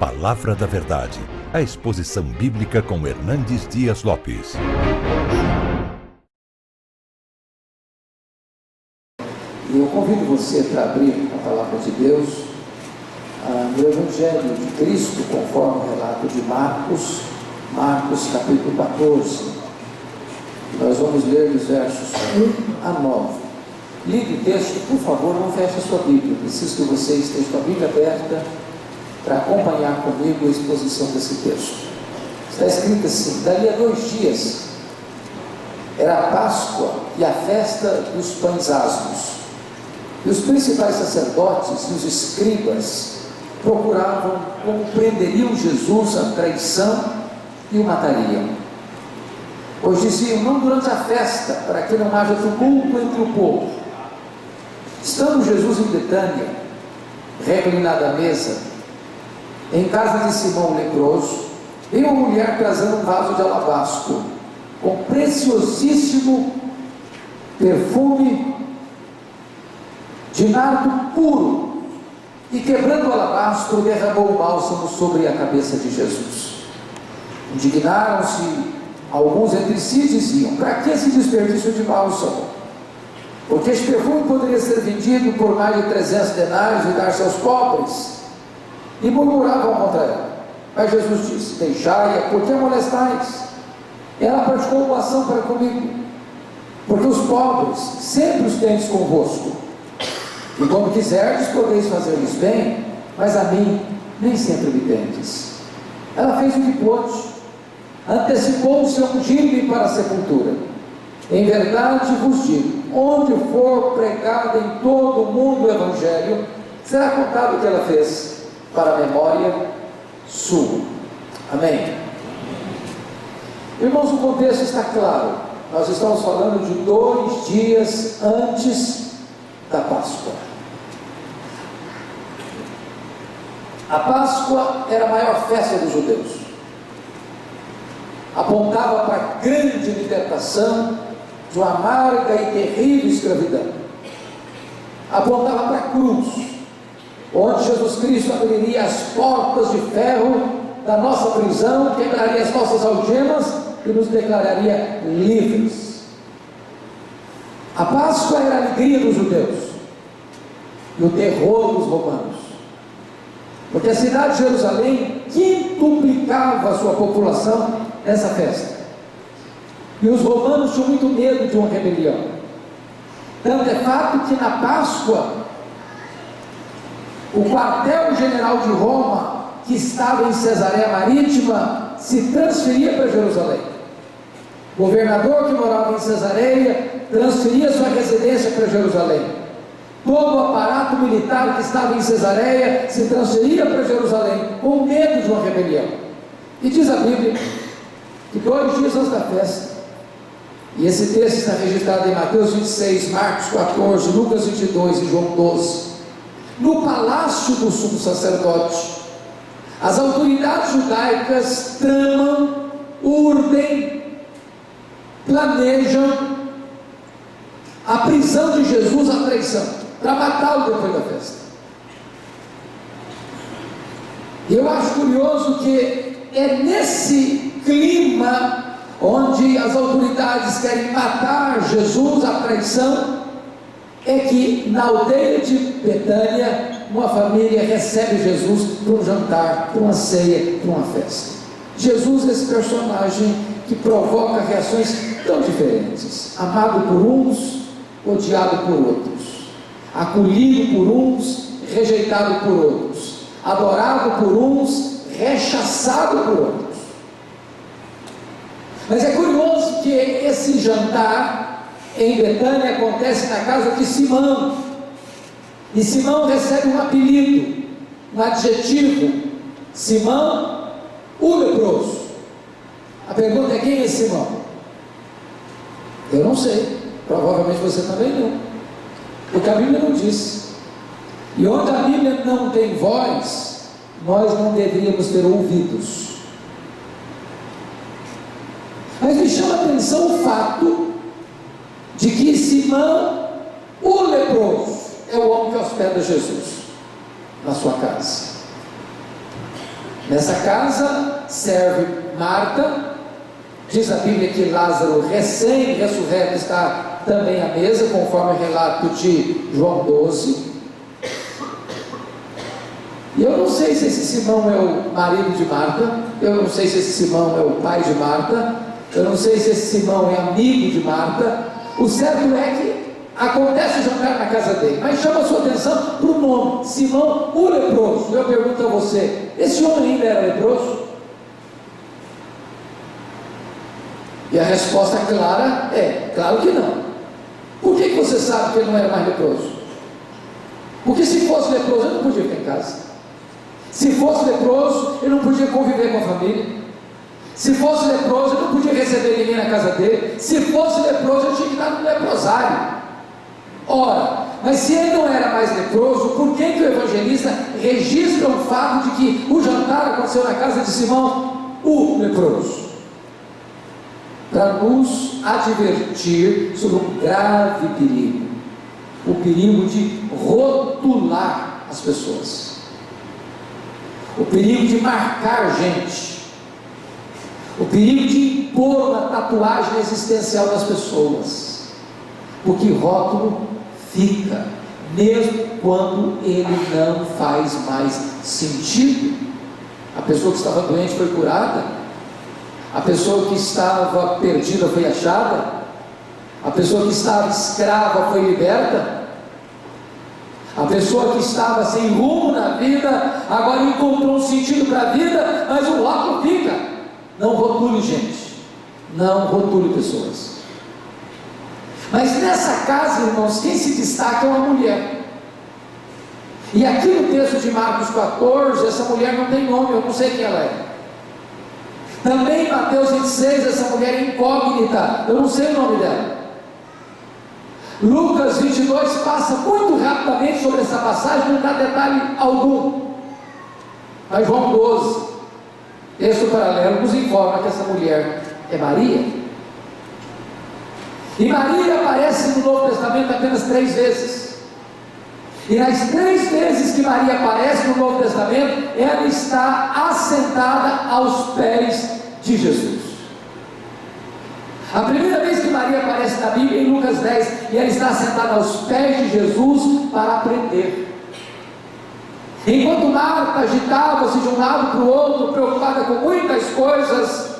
Palavra da Verdade, a exposição bíblica com Hernandes Dias Lopes. Eu convido você para abrir a palavra de Deus ah, no Evangelho de Cristo, conforme o relato de Marcos, Marcos capítulo 14. Nós vamos ler os versos 1 a 9. Ligue o texto, por favor, não feche a sua Bíblia. Preciso que você esteja com a Bíblia aberta para acompanhar comigo a exposição desse texto. Está escrito assim: dali a dois dias era a Páscoa e a festa dos pães asmos. E os principais sacerdotes e os escribas procuravam como prenderiam Jesus à traição e o matariam. Pois diziam: não durante a festa, para que não haja tumulto entre o povo. Estando Jesus em Betânia, reclinado à mesa, em casa de Simão leproso, veio uma mulher trazendo um vaso de alabastro, com preciosíssimo perfume de nardo puro, e quebrando o alabastro, derramou o bálsamo sobre a cabeça de Jesus. Indignaram-se alguns entre si diziam: Para que esse desperdício de bálsamo? Porque este perfume poderia ser vendido por mais de 300 denários e dar-se aos pobres e murmuravam contra ela. Mas Jesus disse: Deixai-a, porque molestais? Ela praticou uma ação para comigo, porque os pobres sempre os tendes convosco. E quando quiserdes, podeis fazer-lhes bem, mas a mim nem sempre me tendes. Ela fez o que pôde, antecipou-se a ungir-me para a sepultura. Em verdade vos digo: onde for pregado em todo o mundo o Evangelho, será contado o que ela fez para a memória sua. Amém? Irmãos, o contexto está claro. Nós estamos falando de dois dias antes da Páscoa. A Páscoa era a maior festa dos judeus. Apontava para a grande libertação de uma amarga e terrível escravidão. Apontava para a cruz, onde Jesus Cristo abriria as portas de ferro da nossa prisão, quebraria as nossas algemas e nos declararia livres. A Páscoa era a alegria dos judeus e o terror dos romanos. Porque a cidade de Jerusalém quintuplicava a sua população nessa festa. E os romanos tinham muito medo de uma rebelião. Tanto é fato que na Páscoa o quartel-general de Roma, que estava em Cesareia Marítima, se transferia para Jerusalém. O governador que morava em Cesareia transferia sua residência para Jerusalém. Todo o aparato militar que estava em Cesareia se transferia para Jerusalém, com medo de uma rebelião. E diz a Bíblia que dois dias antes da festa, e esse texto está registrado em Mateus 26, Marcos 14, Lucas 22 e João 12 no palácio do sumo sacerdote. As autoridades judaicas tramam, urdem, planejam a prisão de Jesus à traição, para matá-lo depois da festa. Eu acho curioso que é nesse clima onde as autoridades querem matar Jesus à traição, é que na aldeia de Betânia, uma família recebe Jesus para um jantar, para uma ceia, para uma festa. Jesus é esse personagem que provoca reações tão diferentes: amado por uns, odiado por outros, acolhido por uns, rejeitado por outros, adorado por uns, rechaçado por outros. Mas é curioso que esse jantar em Betânia acontece na casa de Simão. E Simão recebe um apelido, um adjetivo. Simão, o leproso. A pergunta é: quem é Simão? Eu não sei. Provavelmente você também não. Porque a Bíblia não diz. E onde a Bíblia não tem voz, nós não deveríamos ter ouvidos. Mas me chama a atenção o fato de que Simão, o leproso, é o homem que hospeda Jesus na sua casa. Nessa casa serve Marta, diz a Bíblia que Lázaro, recém-ressurreto, está também à mesa, conforme o relato de João 12. E eu não sei se esse Simão é o marido de Marta, eu não sei se esse Simão é o pai de Marta, eu não sei se esse Simão é amigo de Marta. O certo é que acontece o jantar na casa dele, mas chama sua atenção para o nome: Simão o leproso. Eu pergunto a você: esse homem ainda era leproso? E a resposta clara é: claro que não. Por que, que você sabe que ele não era mais leproso? Porque se fosse leproso, ele não podia ficar em casa. Se fosse leproso, ele não podia conviver com a família. Se fosse leproso, ele não podia receber ninguém na casa dele. Se fosse leproso, ele tinha que estar no leprosário. Ora, mas se ele não era mais leproso, por que, que o evangelista registra o fato de que o jantar aconteceu na casa de Simão, o leproso? Para nos advertir sobre um grave perigo, o perigo de rotular as pessoas o perigo de marcar gente, o perigo de impor uma tatuagem existencial nas pessoas, porque rótulo fica, mesmo quando ele não faz mais sentido. A pessoa que estava doente foi curada, a pessoa que estava perdida foi achada, a pessoa que estava escrava foi liberta. A pessoa que estava sem rumo na vida, agora encontrou um sentido para a vida, mas o rótulo fica. Não rotule gente, não rotule pessoas. Mas nessa casa, irmãos, quem se destaca é uma mulher. E aqui no texto de Marcos 14, essa mulher não tem nome, eu não sei quem ela é. Também em Mateus 26, essa mulher é incógnita, eu não sei o nome dela. Lucas 22 passa muito rapidamente sobre essa passagem, não dá detalhe algum. Mas João 12, texto paralelo, nos informa que essa mulher é Maria. E Maria aparece no Novo Testamento apenas três vezes. E nas três vezes que Maria aparece no Novo Testamento, ela está assentada aos pés de Jesus. A primeira vez que Maria aparece na Bíblia, em Lucas 10, e ela está sentada aos pés de Jesus para aprender. Enquanto Marta agitava-se de um lado para o outro, preocupada com muitas coisas,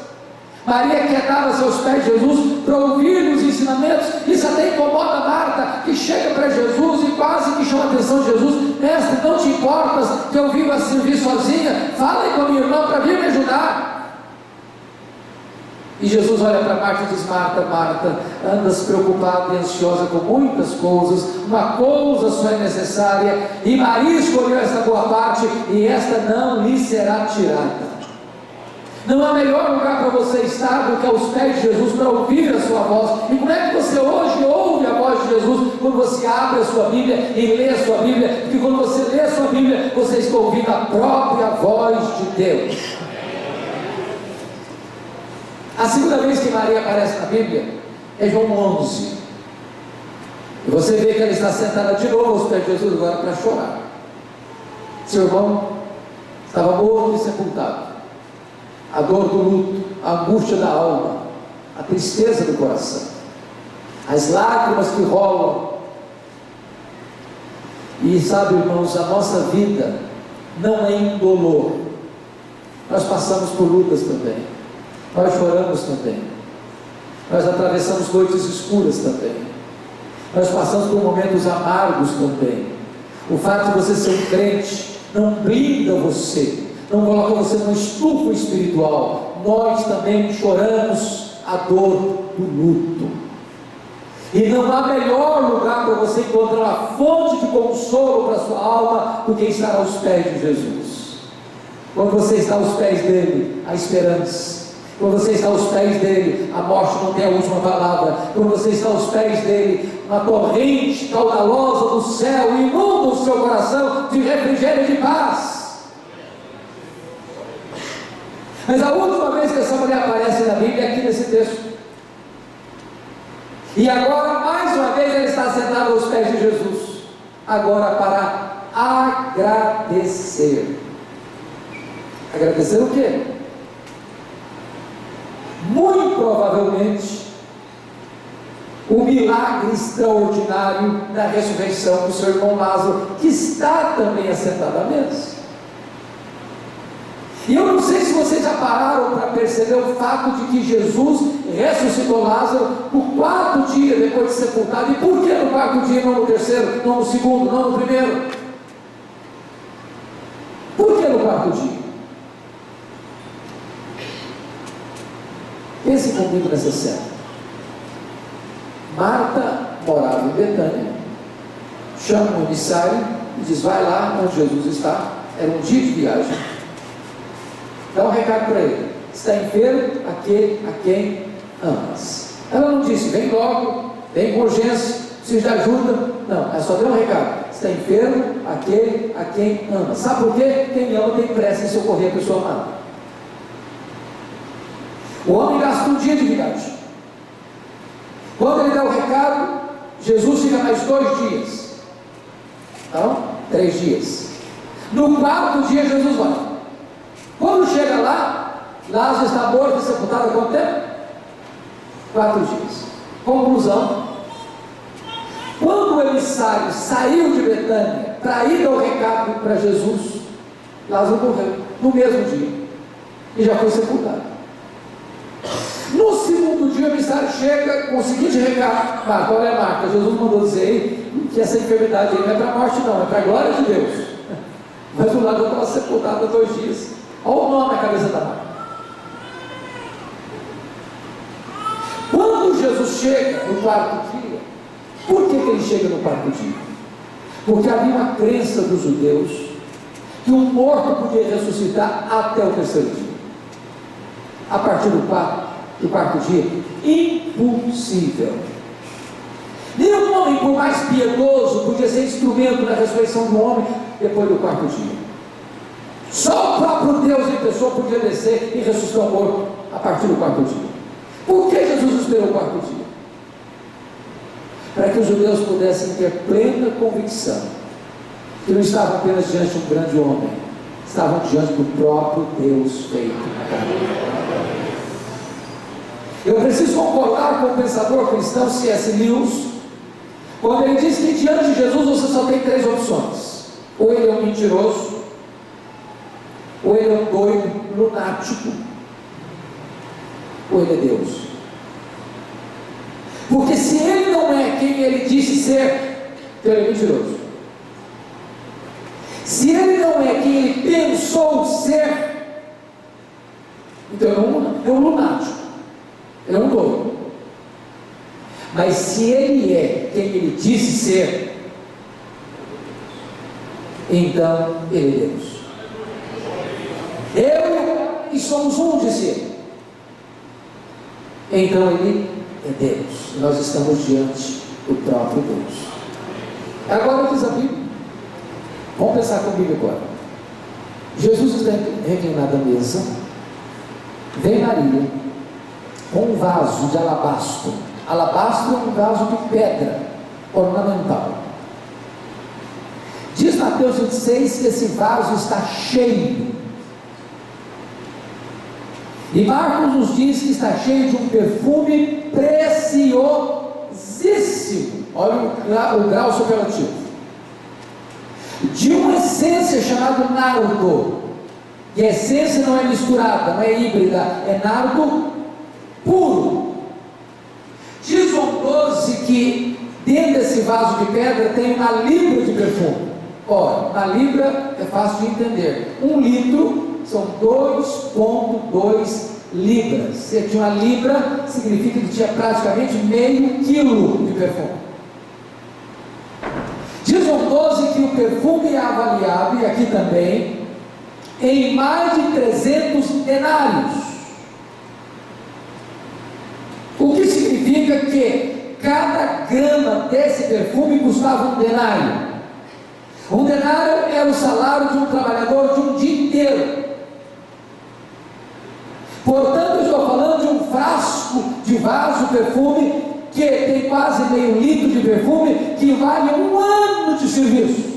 Maria quietava-se aos pés de Jesus para ouvir os ensinamentos. Isso até incomoda Marta, que chega para Jesus e quase que chama a atenção de Jesus: Mestre, não te importas que eu viva a servir sozinha? Fala com a minha irmã para vir me ajudar. E Jesus olha para Marta e diz: Marta, Marta, andas preocupada e ansiosa com muitas coisas, uma coisa só é necessária, e Maria escolheu esta boa parte, e esta não lhe será tirada. Não há melhor lugar para você estar do que aos pés de Jesus para ouvir a sua voz. E como é que você hoje ouve a voz de Jesus? Quando você abre a sua Bíblia e lê a sua Bíblia, porque quando você lê a sua Bíblia, você está ouvindo a própria voz de Deus. A segunda vez que Maria aparece na Bíblia é João 11. E você vê que ela está sentada de novo aos pés de Jesus agora para chorar. Seu irmão estava morto e sepultado. A dor do luto, a angústia da alma, a tristeza do coração, as lágrimas que rolam. E sabe, irmãos, a nossa vida não é indolor. Nós passamos por lutas também. Nós choramos também. Nós atravessamos noites escuras também. Nós passamos por momentos amargos também. O fato de você ser um crente não brinda você, não coloca você numa estufa espiritual. Nós também choramos a dor do luto. E não há melhor lugar para você encontrar uma fonte de consolo para a sua alma do que estar aos pés de Jesus. Quando você está aos pés dele, a esperança quando você está aos pés dele, a morte não tem a última palavra. Quando você está aos pés dele, uma corrente caudalosa do céu inunda o seu coração de refrigério e de paz. Mas a última vez que essa mulher aparece na Bíblia é aqui nesse texto. E agora, mais uma vez, ela está sentada aos pés de Jesus. Agora para agradecer. Agradecer o quê? Muito provavelmente o milagre extraordinário da ressurreição do seu irmão Lázaro, que está também assentado à mesa. E eu não sei se vocês já pararam para perceber o fato de que Jesus ressuscitou Lázaro no quarto dia depois de sepultado. E por que no quarto dia, não no terceiro, não no segundo, não no primeiro? Por que no quarto dia? Pense comigo nessa cena. Marta morava em Betânia, chama o emissário e diz: Vai lá onde Jesus está. Era um dia de viagem. Dá um recado para ele: Está enfermo aquele a quem amas. Ela não disse: Vem logo, vem com urgência, precisa de ajuda. Não, ela só deu um recado: Está enfermo aquele a quem ama. Sabe por quê? Quem ama tem pressa em socorrer a pessoa amada. O homem gasta um dia de viagem. Quando ele dá o recado, Jesus fica mais dois dias. Então, três dias. No quarto dia, Jesus vai. Quando chega lá, Lázaro está morto e sepultado há quanto tempo? Quatro dias. Conclusão: quando o emissário saiu de Betânia para ir dar o recado para Jesus, Lázaro morreu no mesmo dia e já foi sepultado. No segundo dia, o emissário chega com o seguinte recado: Marta, olha, Jesus mandou dizer que essa enfermidade aí não é para a morte, não, é para a glória de Deus. Mas o lado estava sepultado há dois dias. Olha o nome na cabeça da Marta. Quando Jesus chega no quarto dia, por que, que ele chega no quarto dia? Porque havia uma crença dos judeus que um morto podia ressuscitar até o terceiro dia. A partir do quarto, do quarto dia, impossível. Nenhum homem, por mais piedoso, podia ser instrumento da ressurreição do homem depois do quarto dia. Só o próprio Deus em pessoa podia descer e ressuscitar o morto a partir do quarto dia. Por que Jesus esperou o quarto dia? Para que os judeus pudessem ter plena convicção que não estavam apenas diante de um grande homem, estavam diante do próprio Deus feito. Eu preciso concordar com o pensador cristão C.S. Lewis, quando ele diz que diante de Jesus você só tem três opções: ou ele é um mentiroso, ou ele é um doido, lunático, ou ele é Deus. Porque se ele não é quem ele disse ser, então ele é mentiroso. Se ele não é quem ele pensou ser, então é um lunático. É um doido. Mas se ele é quem ele disse ser, então ele é Deus. Eu e somos um, disse ele. Então ele é Deus. Nós estamos diante do próprio Deus. Agora diz a Bíblia. Vamos pensar comigo agora. Jesus está reclinado à mesa. Vem Maria com um vaso de alabastro. Alabastro é um vaso de pedra ornamental. Diz Mateus 26 que esse vaso está cheio. E Marcos nos diz que está cheio de um perfume preciosíssimo. Olha o grau, superlativo. De uma essência chamada nardo. E a essência não é misturada, não é híbrida, é nardo puro. Diz João 12 que dentro desse vaso de pedra tem uma libra de perfume. Ora, uma libra é fácil de entender. Um litro são 2,2 libras. Se tinha uma libra, significa que tinha praticamente meio quilo de perfume. Diz João 12 que o perfume é avaliado, e aqui também, em mais de 300 denários. O que significa que cada grama desse perfume custava um denário. Um denário era o salário de um trabalhador de um dia inteiro. Portanto, estou falando de um frasco de vaso perfume que tem quase meio litro de perfume que vale um ano de serviço.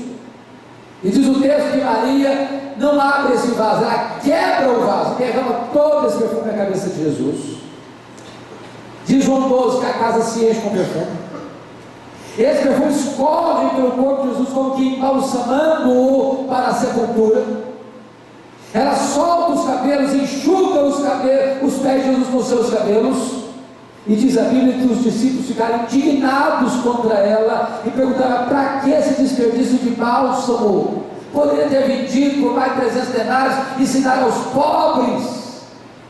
E diz o texto que Maria não abre esse vaso, ela quebra o vaso, derrama todo esse perfume na cabeça de Jesus. Diz João 12 que a casa se enche com perfume. Esse perfume escorre pelo corpo de Jesus como que embalsamando-o para a sepultura. Ela solta os cabelos, enxuga os cabelos, os pés de Jesus com seus cabelos. E diz a Bíblia que os discípulos ficaram indignados contra ela e perguntaram: para que esse desperdício de bálsamo? Poderia ter vendido por mais de 300 denários e ensinar aos pobres.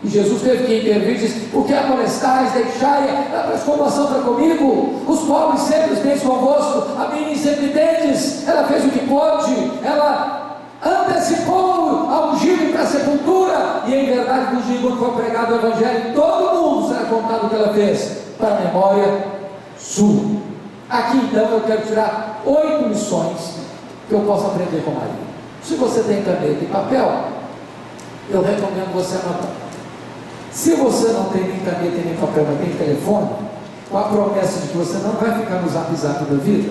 E Jesus teve que intervir e disse: Por que a molestais, deixai, faz comoção para comigo. Os pobres sempre tens convosco, a mim sempre tendes. Ela fez o que pôde, ela antecipou a ungir para a sepultura. E em verdade, vos digo, for pregado o Evangelho, todo mundo será contado o que ela fez, para a memória sua. Aqui então eu quero tirar oito lições que eu posso aprender com Maria. Se você tem caneta e papel, eu recomendo você anotar. Se você não tem nem caneta nem papel, tem telefone, com a promessa de que você não vai ficar no zap zap da vida,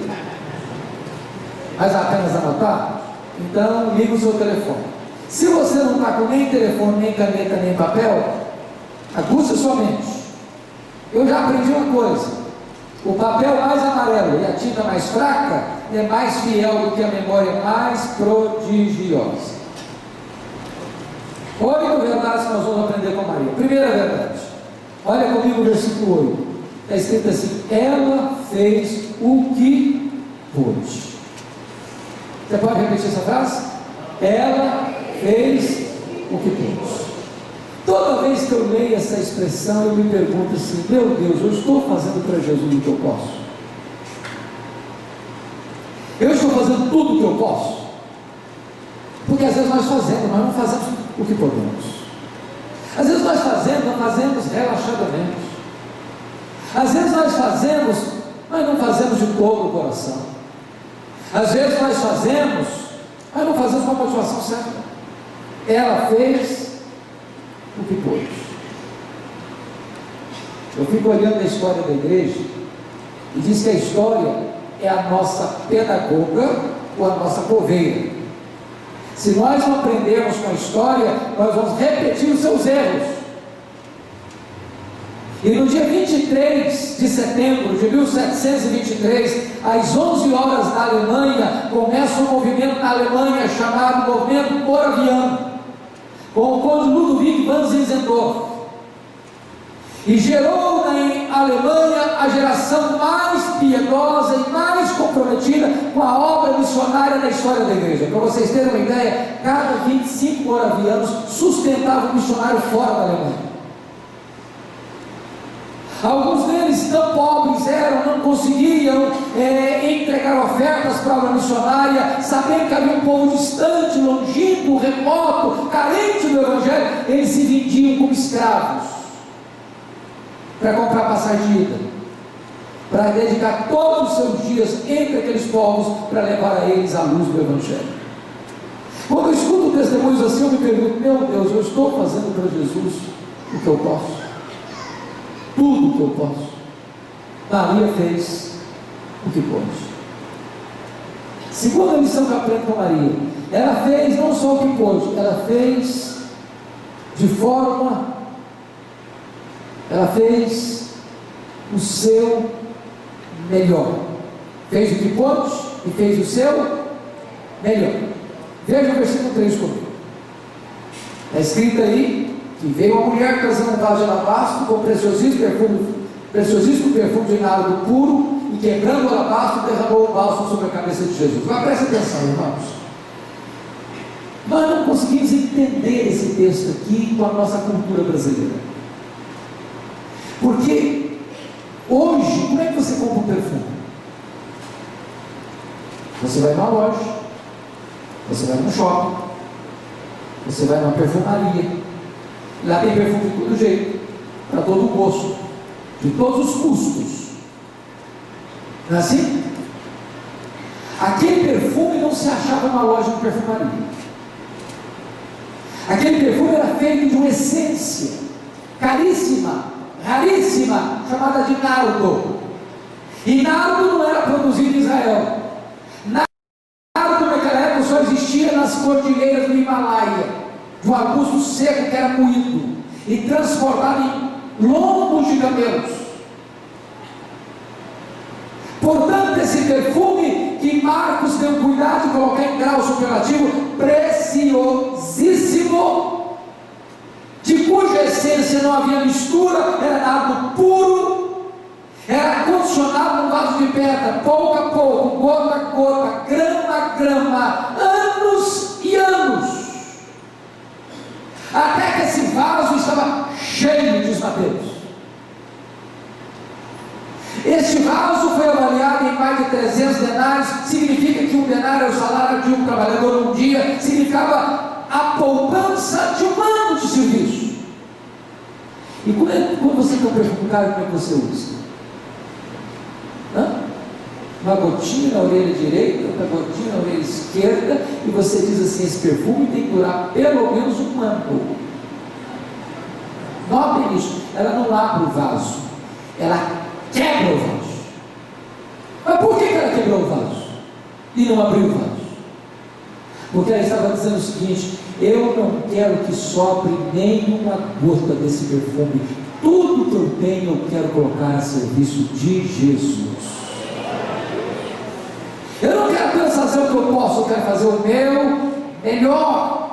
mas apenas anotar, então liga o seu telefone. Se você não está com nem telefone, nem caneta, nem papel, aguça sua mente. Eu já aprendi uma coisa: o papel mais amarelo e a tinta mais fraca é mais fiel do que a memória mais prodigiosa. Oito verdades que nós vamos aprender com Maria. Primeira verdade. Olha comigo o versículo 8. Está escrito assim: Ela fez o que pôde. Você pode repetir essa frase? Ela fez o que pôde. Toda vez que eu leio essa expressão, eu me pergunto assim: Meu Deus, eu estou fazendo para Jesus o que eu posso? Eu estou fazendo tudo o que eu posso? Porque às vezes nós fazemos, mas não fazemos o que podemos. Às vezes nós fazemos, nós fazemos relaxadamente. Às vezes nós fazemos, mas não fazemos de todo o coração. Às vezes nós fazemos, mas não fazemos com a motivação certa. Ela fez o que pôde. Eu fico olhando a história da igreja e diz que a história é a nossa pedagoga ou a nossa coveira. Se nós não aprendermos com a história, nós vamos repetir os seus erros. E no dia 23 de setembro de 1723, às 11 horas da Alemanha, começa um movimento na Alemanha chamado Movimento Moraviano, com o conde Ludwig van Zinzendorf e gerou na Alemanha a geração mais piedosa e mais comprometida com a obra missionária da história da igreja. Para vocês terem uma ideia, cada 25 moravianos sustentavam um missionário fora da Alemanha. Alguns deles, tão pobres eram, não conseguiam é, entregar ofertas para a obra missionária, sabendo que havia um povo distante, longínquo, remoto, carente do Evangelho, eles se vendiam como escravos para comprar passagem de ida, para dedicar todos os seus dias entre aqueles povos para levar a eles a luz do Evangelho. Quando eu escuto testemunhos assim, eu me pergunto: meu Deus, eu estou fazendo para Jesus o que eu posso, tudo o que eu posso. Maria fez o que pôde. Segunda lição que aprendo com Maria, ela fez não só o que pôde, ela fez de forma ela fez o seu melhor. Fez o que pôde e fez o seu melhor. Veja o versículo 3 comigo. Está escrito aí que veio uma mulher trazendo um vaso de alabastro com preciosíssimo perfume, preciosíssimo perfume de nardo puro e quebrando o alabastro derramou o bálsamo sobre a cabeça de Jesus. Agora preste atenção, irmãos. Nós não conseguimos entender esse texto aqui com a nossa cultura brasileira. Porque hoje, como é que você compra um perfume? Você vai numa loja, você vai no shopping, você vai numa perfumaria, lá tem perfume de todo jeito, para todo o gosto, de todos os custos. Não é assim? Aquele perfume não se achava numa loja de perfumaria. Aquele perfume era feito de uma essência caríssima, raríssima, chamada de nardo. E nardo não era produzido em Israel. Nardo naquela época só existia nas cordilheiras do Himalaia, de um arbusto seco que era moído e transportado em lombos de camelos. Portanto, esse perfume que Marcos deu cuidado de colocar em grau superlativo, preciosíssimo, de cuja essência não havia mistura, era dado puro, era condicionado num vaso de pedra, pouco a pouco, gota a gota, grama a grama, anos e anos. Até que esse vaso estava cheio, diz Mateus. Este vaso foi avaliado em mais de 300 denários, significa que um denário é o salário de um trabalhador um dia, significava a poupança de um ano de serviço. E quando, é, quando você está preocupado, como é que você usa? uma gotinha na orelha direita, outra gotinha na orelha esquerda, e você diz assim: esse perfume tem que durar pelo menos um ano. Notem isso, ela não abre o vaso, ela quebra o vaso. Mas por que ela quebrou o vaso? E não abriu o vaso? Porque ela estava dizendo o seguinte: eu não quero que sobre nenhuma gota desse perfume. Tudo que eu tenho eu quero colocar a serviço de Jesus. Eu não quero apenas fazer o que eu posso, eu quero fazer o meu melhor.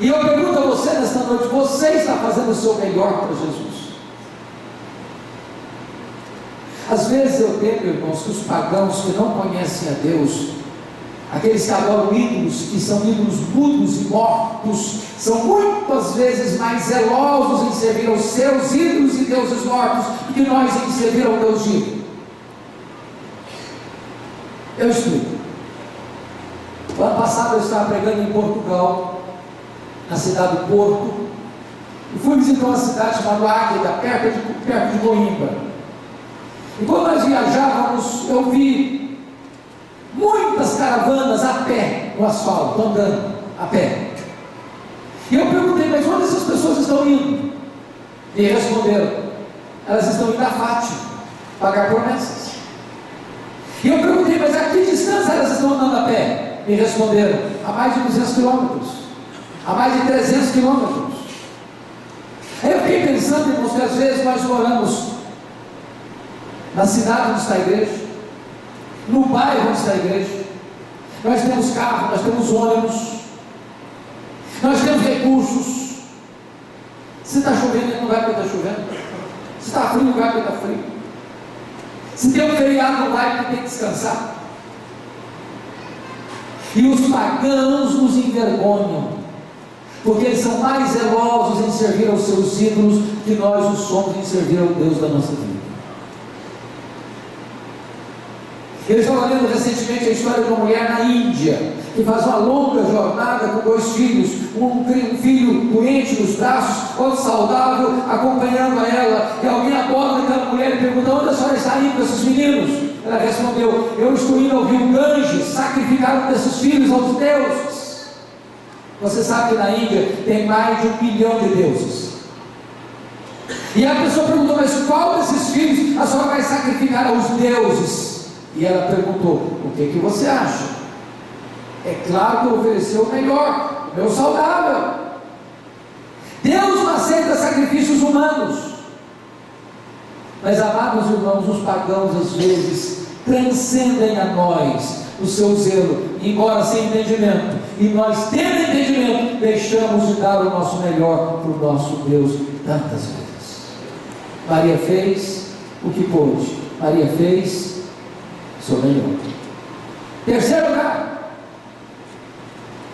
E eu pergunto a você nesta noite: você está fazendo o seu melhor para Jesus? Às vezes eu temo, irmãos, que os pagãos que não conhecem a Deus, aqueles que adoram ídolos, que são ídolos mudos e mortos, são muitas vezes mais zelosos em servir aos seus ídolos e deuses mortos do que nós em servir ao Deus vivo. Eu explico. O ano passado eu estava pregando em Portugal, na cidade do Porto, e fui visitar uma cidade chamada Águeda, perto de, perto de Coimbra. E quando nós viajávamos, eu vi muitas caravanas a pé no asfalto, andando a pé. E eu perguntei, mas onde essas pessoas estão indo? E responderam, elas estão indo a Fátima, pagar promessas. E eu perguntei, mas a que distância elas estão andando a pé? Me responderam, a mais de 200 quilômetros, a mais de 300 quilômetros. Aí eu fiquei pensando, irmãos, que às vezes nós moramos na cidade onde está a igreja, no bairro onde está a igreja, nós temos carro, nós temos ônibus, nós temos recursos. Se está chovendo, não vai porque está chovendo. Se está frio, não vai porque está frio. Se tem um feriado, não vai porque tem que descansar. E os pagãos nos envergonham, porque eles são mais zelosos em servir aos seus ídolos que nós o somos em servir ao Deus da nossa vida. Eu estava lendo recentemente a história de uma mulher na Índia, que faz uma longa jornada com dois filhos, um, filho doente nos braços, outro saudável, acompanhando ela, e alguém aborda aquela mulher e pergunta, onde a senhora está indo com esses meninos? Ela respondeu, eu estou indo ao rio Ganges, sacrificar um desses filhos aos deuses. Você sabe que na Índia tem mais de um milhão de deuses. E a pessoa perguntou, mas qual desses filhos a senhora vai sacrificar aos deuses? E ela perguntou: O que, que você acha? É claro que eu o melhor, o meu saudável. Deus não aceita sacrifícios humanos. Mas, amados irmãos, os pagãos às vezes transcendem a nós o seu zelo, embora sem entendimento. E nós, tendo entendimento, deixamos de dar o nosso melhor para o nosso Deus tantas vezes. Maria fez o que pôde. Maria fez sou melhor. Terceiro lugar,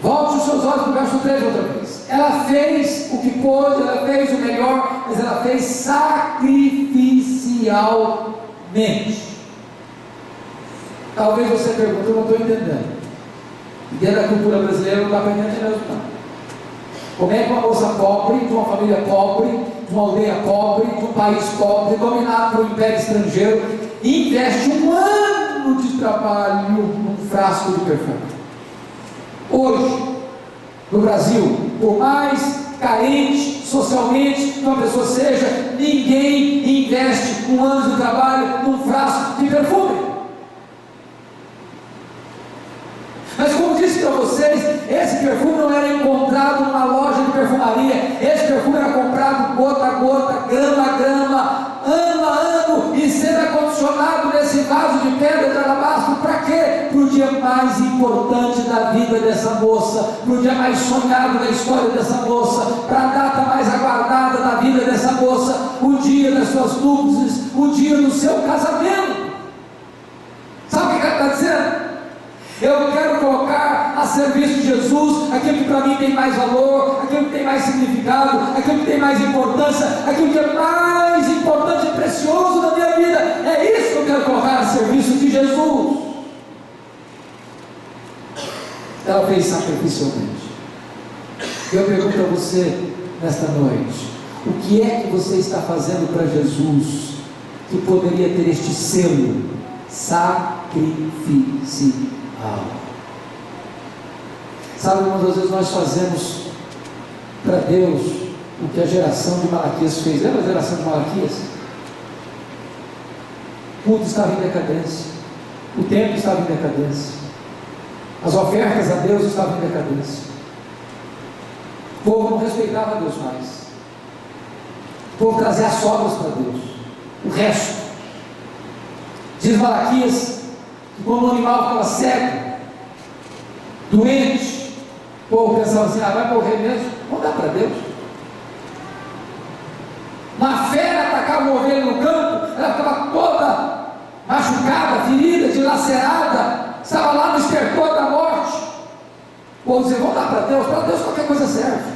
volte os seus olhos para o verso 3 outra vez. Ela fez o que pôde, ela fez o melhor, mas ela fez sacrificialmente. Talvez você pergunte, eu não estou entendendo. E dentro da cultura brasileira não dá para entender mesmo. Como é que uma moça pobre, de uma família pobre, de uma aldeia pobre, de um país pobre, dominado por um império estrangeiro, investe um ano ano de trabalho num frasco de perfume. Hoje, no Brasil, por mais carente socialmente que uma pessoa seja, ninguém investe um ano de trabalho num frasco de perfume. Mas como disse a vocês: esse perfume não era encontrado numa loja de perfumaria, esse perfume era comprado gota a gota, grama a grama, acondicionado nesse vaso de pedra de alabastro, para quê? Para o dia mais importante da vida dessa moça, para o dia mais sonhado da história dessa moça, para a data mais aguardada da vida dessa moça, o dia das suas núpcias, o dia do seu casamento. Sabe o que ela está dizendo? Eu quero colocar a serviço de Jesus aquilo que para mim tem mais valor, aquilo que tem mais significado, aquilo que tem mais importância, aquilo que é mais importante e precioso na minha vida. É isso que eu quero colocar a serviço de Jesus. Ela fez sacrificialmente. Eu pergunto a você nesta noite: o que é que você está fazendo para Jesus que poderia ter este selo sacrificial? Sabe, muitas vezes nós fazemos para Deus o que a geração de Malaquias fez. Lembra a geração de Malaquias? O culto estava em decadência. O templo estava em decadência. As ofertas a Deus estavam em decadência. O povo não respeitava Deus mais. O povo trazia as sobras para Deus. O resto. Diz Malaquias e quando o animal ficava cego, doente, o povo pensava assim: ah, vai morrer mesmo? Vamos dar para Deus. Uma fera atacava uma ovelha no campo, ela ficava toda machucada, ferida, dilacerada, estava lá no estertor da morte. O povo dizia: vamos dar para Deus, para Deus qualquer coisa serve.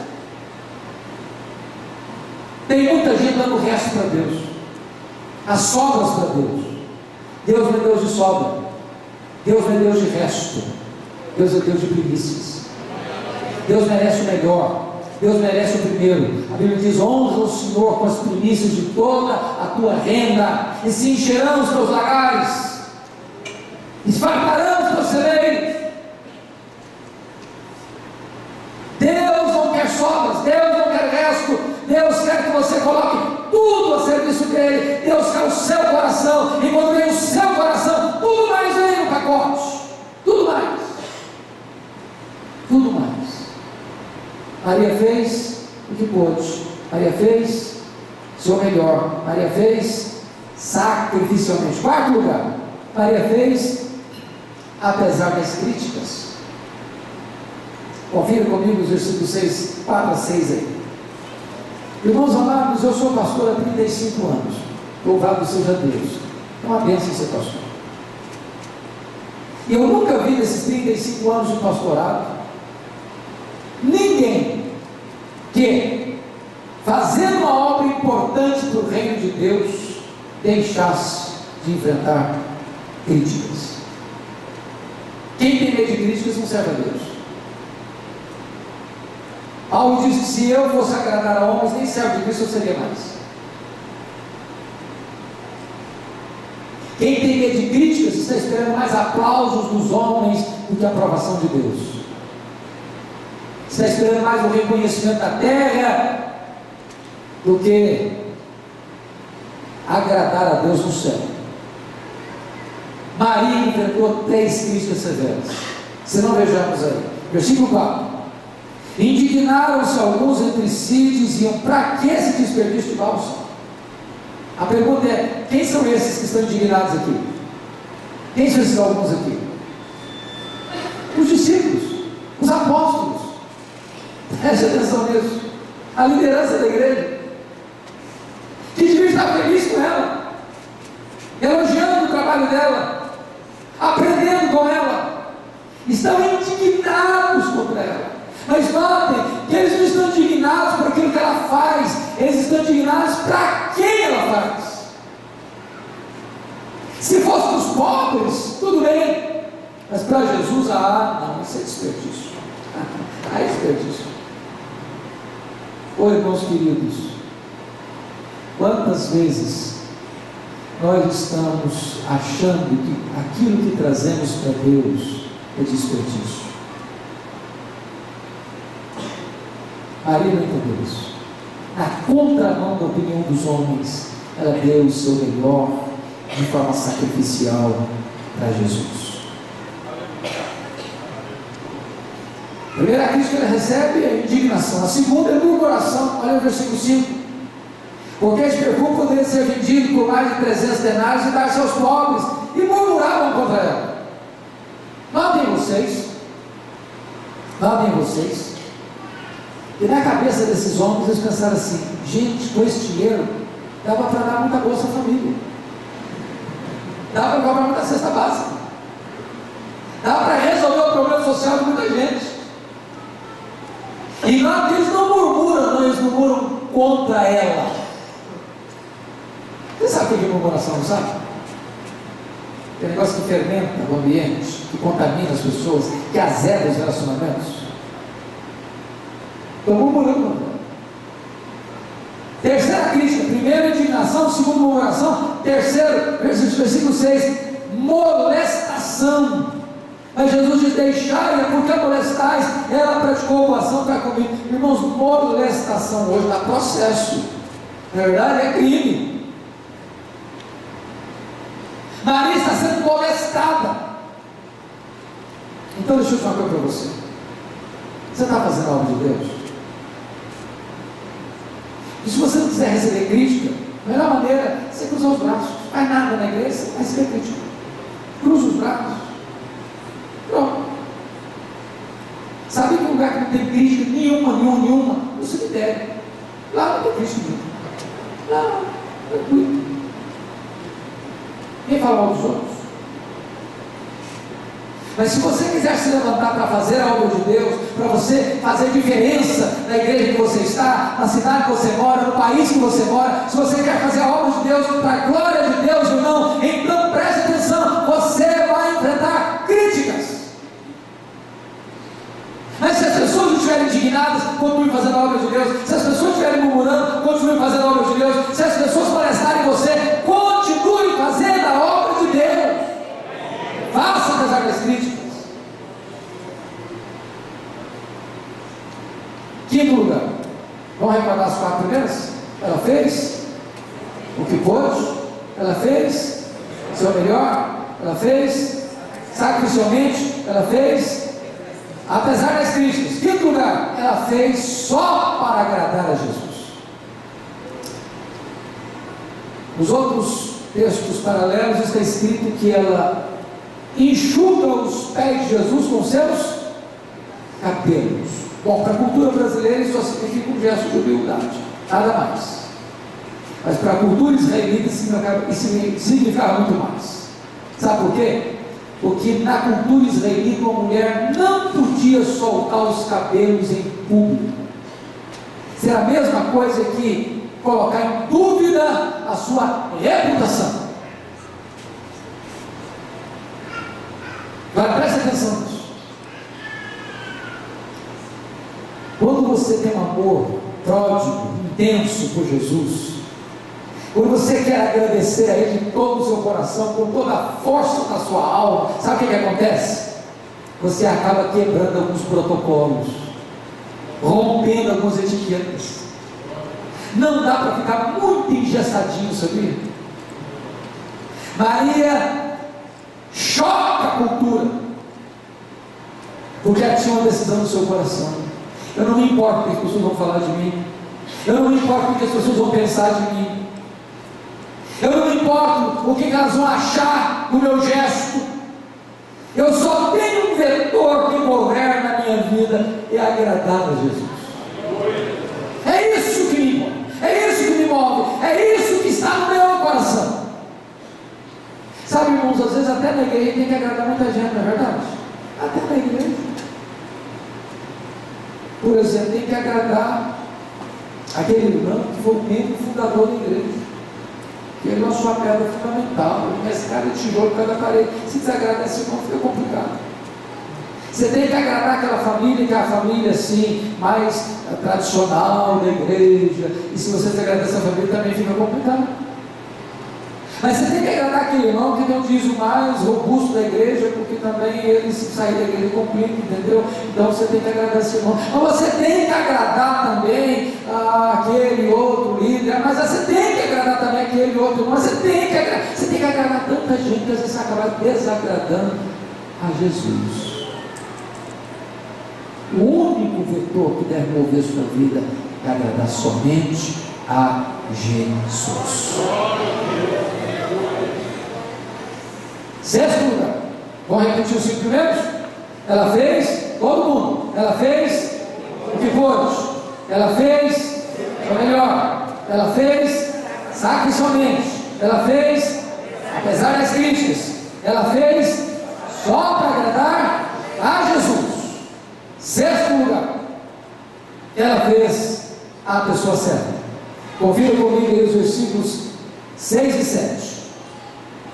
Tem muita gente dando o resto para Deus, as sobras para Deus. Deus é Deus de sobra. Deus é Deus de resto, Deus é Deus de primícias. Deus merece o melhor, Deus merece o primeiro. A Bíblia diz: honra o Senhor com as primícias de toda a tua renda, e se encherão os teus lagares, esfartarão os teus celeiros. Deus não quer sobras, Deus não quer resto, Deus quer que você coloque tudo a serviço dele. Deus quer o seu coração, e quando vem o seu coração, tudo mais vem pacote, tudo mais. Tudo mais. Maria fez o que pôde. Maria fez seu melhor. Maria fez sacrificialmente. Quarto lugar. Maria fez apesar das críticas. Confira comigo os versículos 6, 4 a 6 aí. Irmãos amados, eu sou pastor há 35 anos. Louvado seja Deus. É uma bênção ser pastor. E eu nunca vi nesses 35 anos de pastorado ninguém que, fazendo uma obra importante para o reino de Deus, deixasse de enfrentar críticas. Quem tem medo de críticas não serve a Deus. Paulo diz que se eu fosse agradar a homens, nem serve de Cristo eu seria mais. Quem tem medo de críticas está esperando mais aplausos dos homens do que a aprovação de Deus. Está esperando mais o reconhecimento da terra do que agradar a Deus no céu. Maria enfrentou três críticas severas. Se não vejamos aí. Versículo 4. Indignaram-se alguns entre si e diziam: para que esse desperdício de bálsamo? A pergunta é: quem são esses que estão indignados aqui? Quem são esses alguns aqui? Os discípulos, os apóstolos. Preste atenção nisso. A liderança da igreja. Que devia estar feliz com ela, elogiando o trabalho dela, aprendendo com ela. Estão indignados contra ela. Mas notem que eles não estão indignados por aquilo que ela faz, eles estão indignados para quem ela faz. Se fosse os pobres, tudo bem, mas para Jesus, ah, não, isso é desperdício. Ah, é desperdício. Ô irmãos queridos, quantas vezes nós estamos achando que aquilo que trazemos para Deus é desperdício? Maria não entendeu isso. Na contramão da opinião dos homens, ela deu o seu melhor de forma sacrificial para Jesus. Primeira crítica ele recebe é indignação. A segunda é murmuração. Olha o versículo 5. Porque este perfume poderia ser vendido por mais de 300 denários e dar-se aos pobres. E murmuravam contra ela. Notem vocês. Notem vocês. E na cabeça desses homens eles pensaram assim: gente, com este dinheiro dava para dar muita bolsa à família. Dava para comprar muita cesta básica. Dava para resolver o problema social de muita gente. E lá eles não murmuram, não, eles murmuram contra ela. Você sabe o que é murmuração, sabe? Tem negócio que fermenta o ambiente, que contamina as pessoas, que azeda os relacionamentos. Estou murmurando. Terceira crítica, primeiro indignação, segundo murmuração, terceiro, versículo 6, molestação. Mas Jesus diz: Deixai-a, porque molestais, ela praticou uma ação para comigo. Irmãos, molestação hoje dá processo. Na verdade, é crime. Maria está sendo molestada. Então, deixa eu falar uma coisa para você. Você está fazendo a obra de Deus? E se você não quiser receber crítica, a melhor maneira é você cruzar os braços. Não faz nada na igreja, você vai receber crítica. Cruza os braços. Sabe que lugar que não tem crítica nenhuma, nenhuma, nenhuma? No cemitério. Lá não tem crítica nenhuma. Lá, tranquilo. Quem fala mal dos outros? Mas se você quiser se levantar para fazer a obra de Deus, para você fazer diferença na igreja que você está, na cidade que você mora, no país que você mora, se você quer fazer a obra de Deus para a glória de Deus, irmão, então indignadas, continue fazendo a obra de Deus. Se as pessoas estiverem murmurando, continue fazendo a obra de Deus. Se as pessoas molestarem você, continue fazendo a obra de Deus. Faça apesar das críticas. Quinto lugar. Vamos recordar as quatro primeiras? Ela fez o que pôde, ela fez seu melhor, ela fez sacrificialmente, ela fez apesar das críticas. Quinto lugar, ela fez só para agradar a Jesus. Nos outros textos paralelos está escrito que ela enxuga os pés de Jesus com seus cabelos. Bom, para a cultura brasileira isso só significa um gesto de humildade, nada mais. Mas para a cultura israelita isso significava muito mais. Sabe por quê? Porque na cultura israelita uma mulher não podia soltar os cabelos em público. Isso é a mesma coisa que colocar em dúvida a sua reputação. Agora preste atenção nisso. Quando você tem um amor pródigo, intenso por Jesus, quando você quer agradecer a Ele de todo o seu coração, com toda a força da sua alma, sabe o que, que acontece? Você acaba quebrando alguns protocolos, rompendo algumas etiquetas. Não dá para ficar muito engessadinho, sabia? Maria choca a cultura, porque ela tinha uma decisão no seu coração. Eu não me importo o que as pessoas vão falar de mim, eu não me importo o que as pessoas vão pensar de mim, eu não me importo o que elas vão achar do meu gesto, eu só tenho um vetor que governa a minha vida e é agradar a Jesus. É isso que me move, é isso que me move, é isso que está no meu coração. Sabe, irmãos, às vezes até na igreja tem que agradar muita gente, não é verdade? Até na igreja. Por exemplo, tem que agradar aquele irmão que foi membro fundador da igreja. Que ele lançou a pedra fundamental, uma escada de tijolo por cada parede. Se desagradar esse irmão, fica complicado. Você tem que agradar aquela família, que é a família assim, mais tradicional da igreja. E se você desagradar essa família, também fica complicado. Mas você tem que agradar aquele irmão que tem o dízimo mais robusto da igreja, porque também ele se sair da igreja complica, entendeu? Então você tem que agradar esse irmão. Mas você tem que agradar também ah, aquele outro líder, mas você tem que agradar também aquele outro irmão. Você tem que agradar, você tem que agradar tanta gente que às vezes acaba desagradando a Jesus. O único vetor que deve mover sua vida é agradar somente a Jesus. Sexto lugar. Vamos repetir os cinco primeiros? Ela fez, todo mundo. Ela fez o que pôde. Ela fez, ou melhor, ela fez sacrificialmente. Ela fez, apesar das críticas, ela fez só para agradar a Jesus. Sexto lugar, ela fez a pessoa certa. Confira comigo aí os versículos 6 e 7.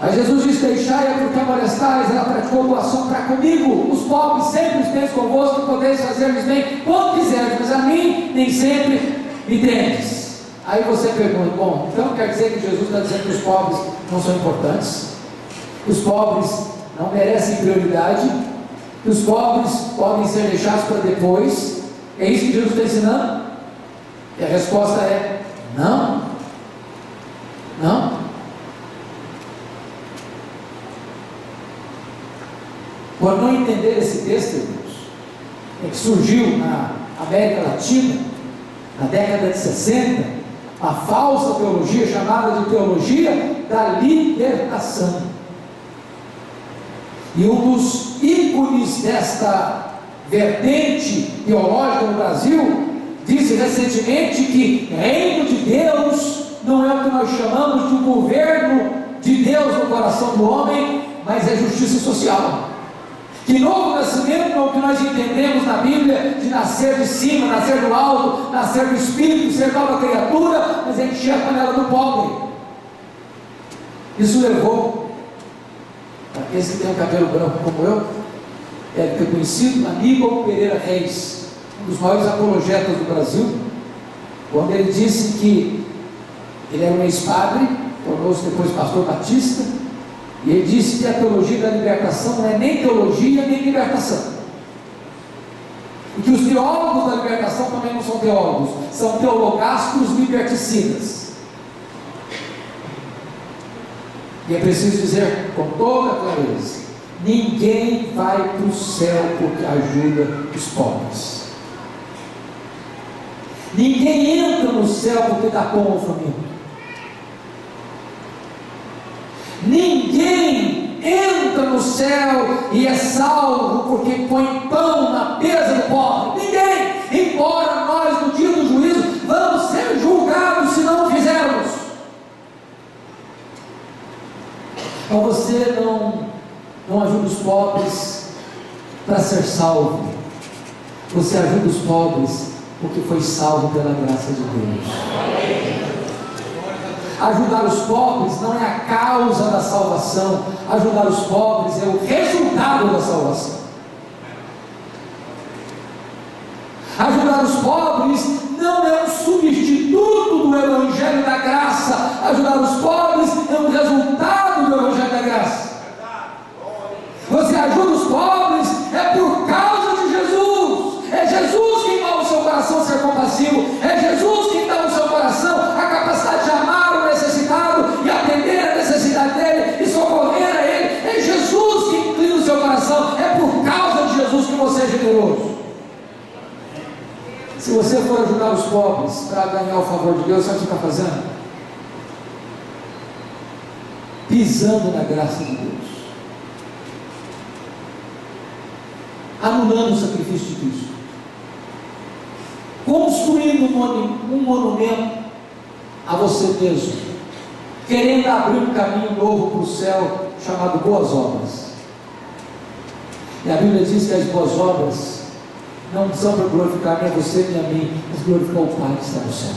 Aí Jesus disse: Deixai-a porque molestais, ela praticou doação para comigo. Os pobres sempre os convosco, podeis fazer-lhes bem quando quiserdes, mas a mim nem sempre me tendes. Aí você pergunta: Bom, então quer dizer que Jesus está dizendo que os pobres não são importantes? Os pobres não merecem prioridade? que os pobres podem ser deixados para depois. É isso que Jesus está ensinando? E a resposta é: não. Não. Por não entender esse texto, irmãos, é que surgiu na América Latina, na década de 60, a falsa teologia chamada de teologia da libertação. E um dos ícones desta vertente teológica no Brasil disse recentemente que reino de Deus não é o que nós chamamos de um governo de Deus no coração do homem, mas é justiça social. Que novo nascimento é o que nós entendemos na Bíblia de nascer de cima, nascer do alto, nascer do Espírito, ser nova criatura, mas é encher a panela do pobre. Isso levou esse que tem o cabelo branco como eu, deve ter conhecido Aníbal Pereira Reis, um dos maiores apologetas do Brasil, quando ele disse que ele era um ex-padre, tornou-se depois pastor batista, e ele disse que a teologia da libertação não é nem teologia nem libertação. E que os teólogos da libertação também não são teólogos, são teologásticos liberticidas. E é preciso dizer com toda clareza: ninguém vai para o céu porque ajuda os pobres. Ninguém entra no céu porque dá pão ao faminto. Ninguém entra no céu e é salvo porque põe pão na mesa do pobre. Ninguém, embora nós no dia do juízo vamos ser julgados se não fizermos. Então você não, não ajuda os pobres para ser salvo. Você ajuda os pobres porque foi salvo pela graça de Deus. Ajudar os pobres não é a causa da salvação, ajudar os pobres é o resultado da salvação. Ajudar os pobres não é um substituto do Evangelho da Graça. Ajudar os pobres é um resultado do Evangelho da Graça. Você ajuda os pobres generoso. Se você for ajudar os pobres para ganhar o favor de Deus, sabe o que você está fazendo? Pisando na graça de Deus. Anulando o sacrifício de Cristo. Construindo um monumento a você mesmo. Querendo abrir um caminho novo para o céu chamado boas obras. E a Bíblia diz que as boas obras não são para glorificar nem você nem a mim, mas glorificar o Pai que está no céu.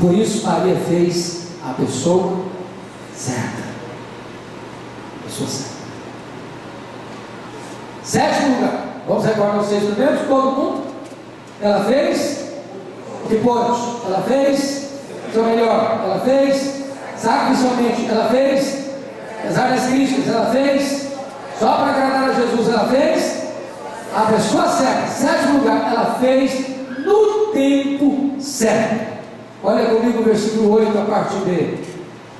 Por isso Maria fez a pessoa certa. A pessoa certa. Sétimo lugar. Vamos recordar os seis primeiros, todo mundo. Ela fez o que pôde. Ela fez seu melhor. Ela fez sacrificialmente. Ela fez, apesar das críticas, ela fez só para agradar a Jesus. Ela fez a pessoa certa, sétimo lugar, ela fez no tempo certo. Olha comigo o versículo 8, a parte B.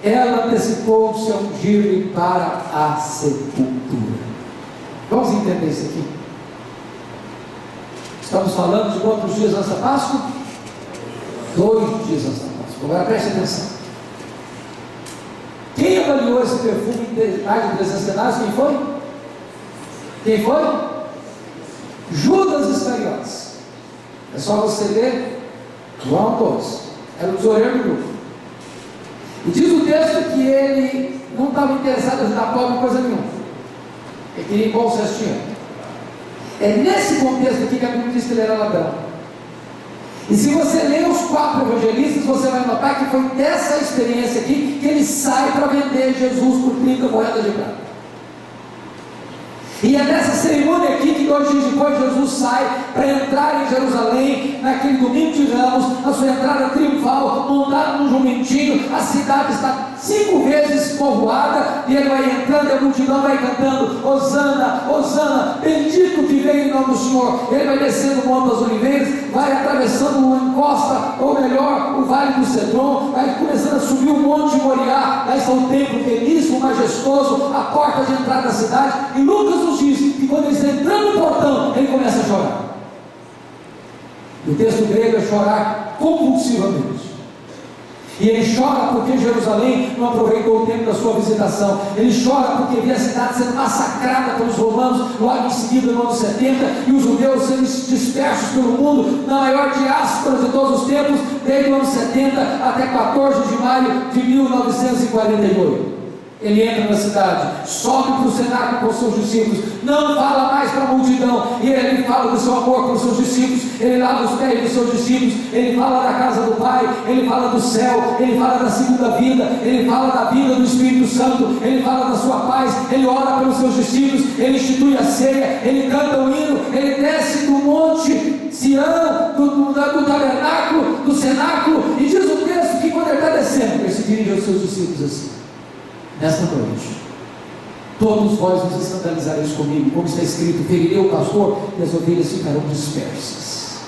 Ela antecipou-se a ungir-lhe para a sepultura. Vamos entender isso aqui. Estamos falando de quantos dias antes da Páscoa? Dois dias antes da Páscoa. Agora preste atenção. Quem avaliou esse perfume mais de 300 denários? Quem foi? Quem foi? Judas Iscariotes. É só você ler João 12. Era o tesoureiro do grupo. E diz o texto que ele não estava interessado em ajudar pobre em coisa nenhuma. Ele queria ir bom cestinho. É nesse contexto aqui que a Bíblia diz que ele era ladrão. E se você ler os quatro evangelistas, você vai notar que foi dessa experiência aqui que ele sai para vender Jesus por 30 moedas de prata. E é nessa cerimônia aqui que dois dias depois Jesus sai para entrar em Jerusalém, naquele domingo de ramos, na sua entrada triunfal, montado num jumentinho, a cidade está cinco vezes povoada, e ele vai entrando e a multidão vai cantando: Osana, Osana, bendito que veio em nome do Senhor. Ele vai descendo o Monte das Oliveiras, vai atravessando uma encosta, ou melhor, o Vale do Cedron, vai começando a subir o Monte de Moriá. Lá está o templo belíssimo, majestoso, a porta de entrada da cidade. E Lucas nos diz que quando ele está entrando no portão, ele começa a chorar. O texto grego é chorar convulsivamente. E ele chora porque Jerusalém não aproveitou o tempo da sua visitação. Ele chora porque vê a cidade sendo massacrada pelos romanos logo em seguida, no ano 70, e os judeus sendo dispersos pelo mundo na maior diáspora de todos os tempos, desde o ano 70 até 14 de maio de 1948. Ele entra na cidade, sobe para o cenáculo com seus discípulos, não fala mais para a multidão, e ele fala do seu amor com os seus discípulos, ele lava os pés dos seus discípulos, ele fala da casa do Pai, ele fala do céu, ele fala da segunda vida, ele fala da vida do Espírito Santo, ele fala da sua paz, ele ora pelos seus discípulos, ele institui a ceia, ele canta o hino, ele desce do monte Sião, do, do, do tabernáculo, do cenáculo, e diz o texto que quando ele está descendo, ele se dirige aos seus discípulos assim nesta noite. Todos vós vos escandalizareis comigo, como está escrito: ferirei o pastor e as ovelhas ficarão dispersas.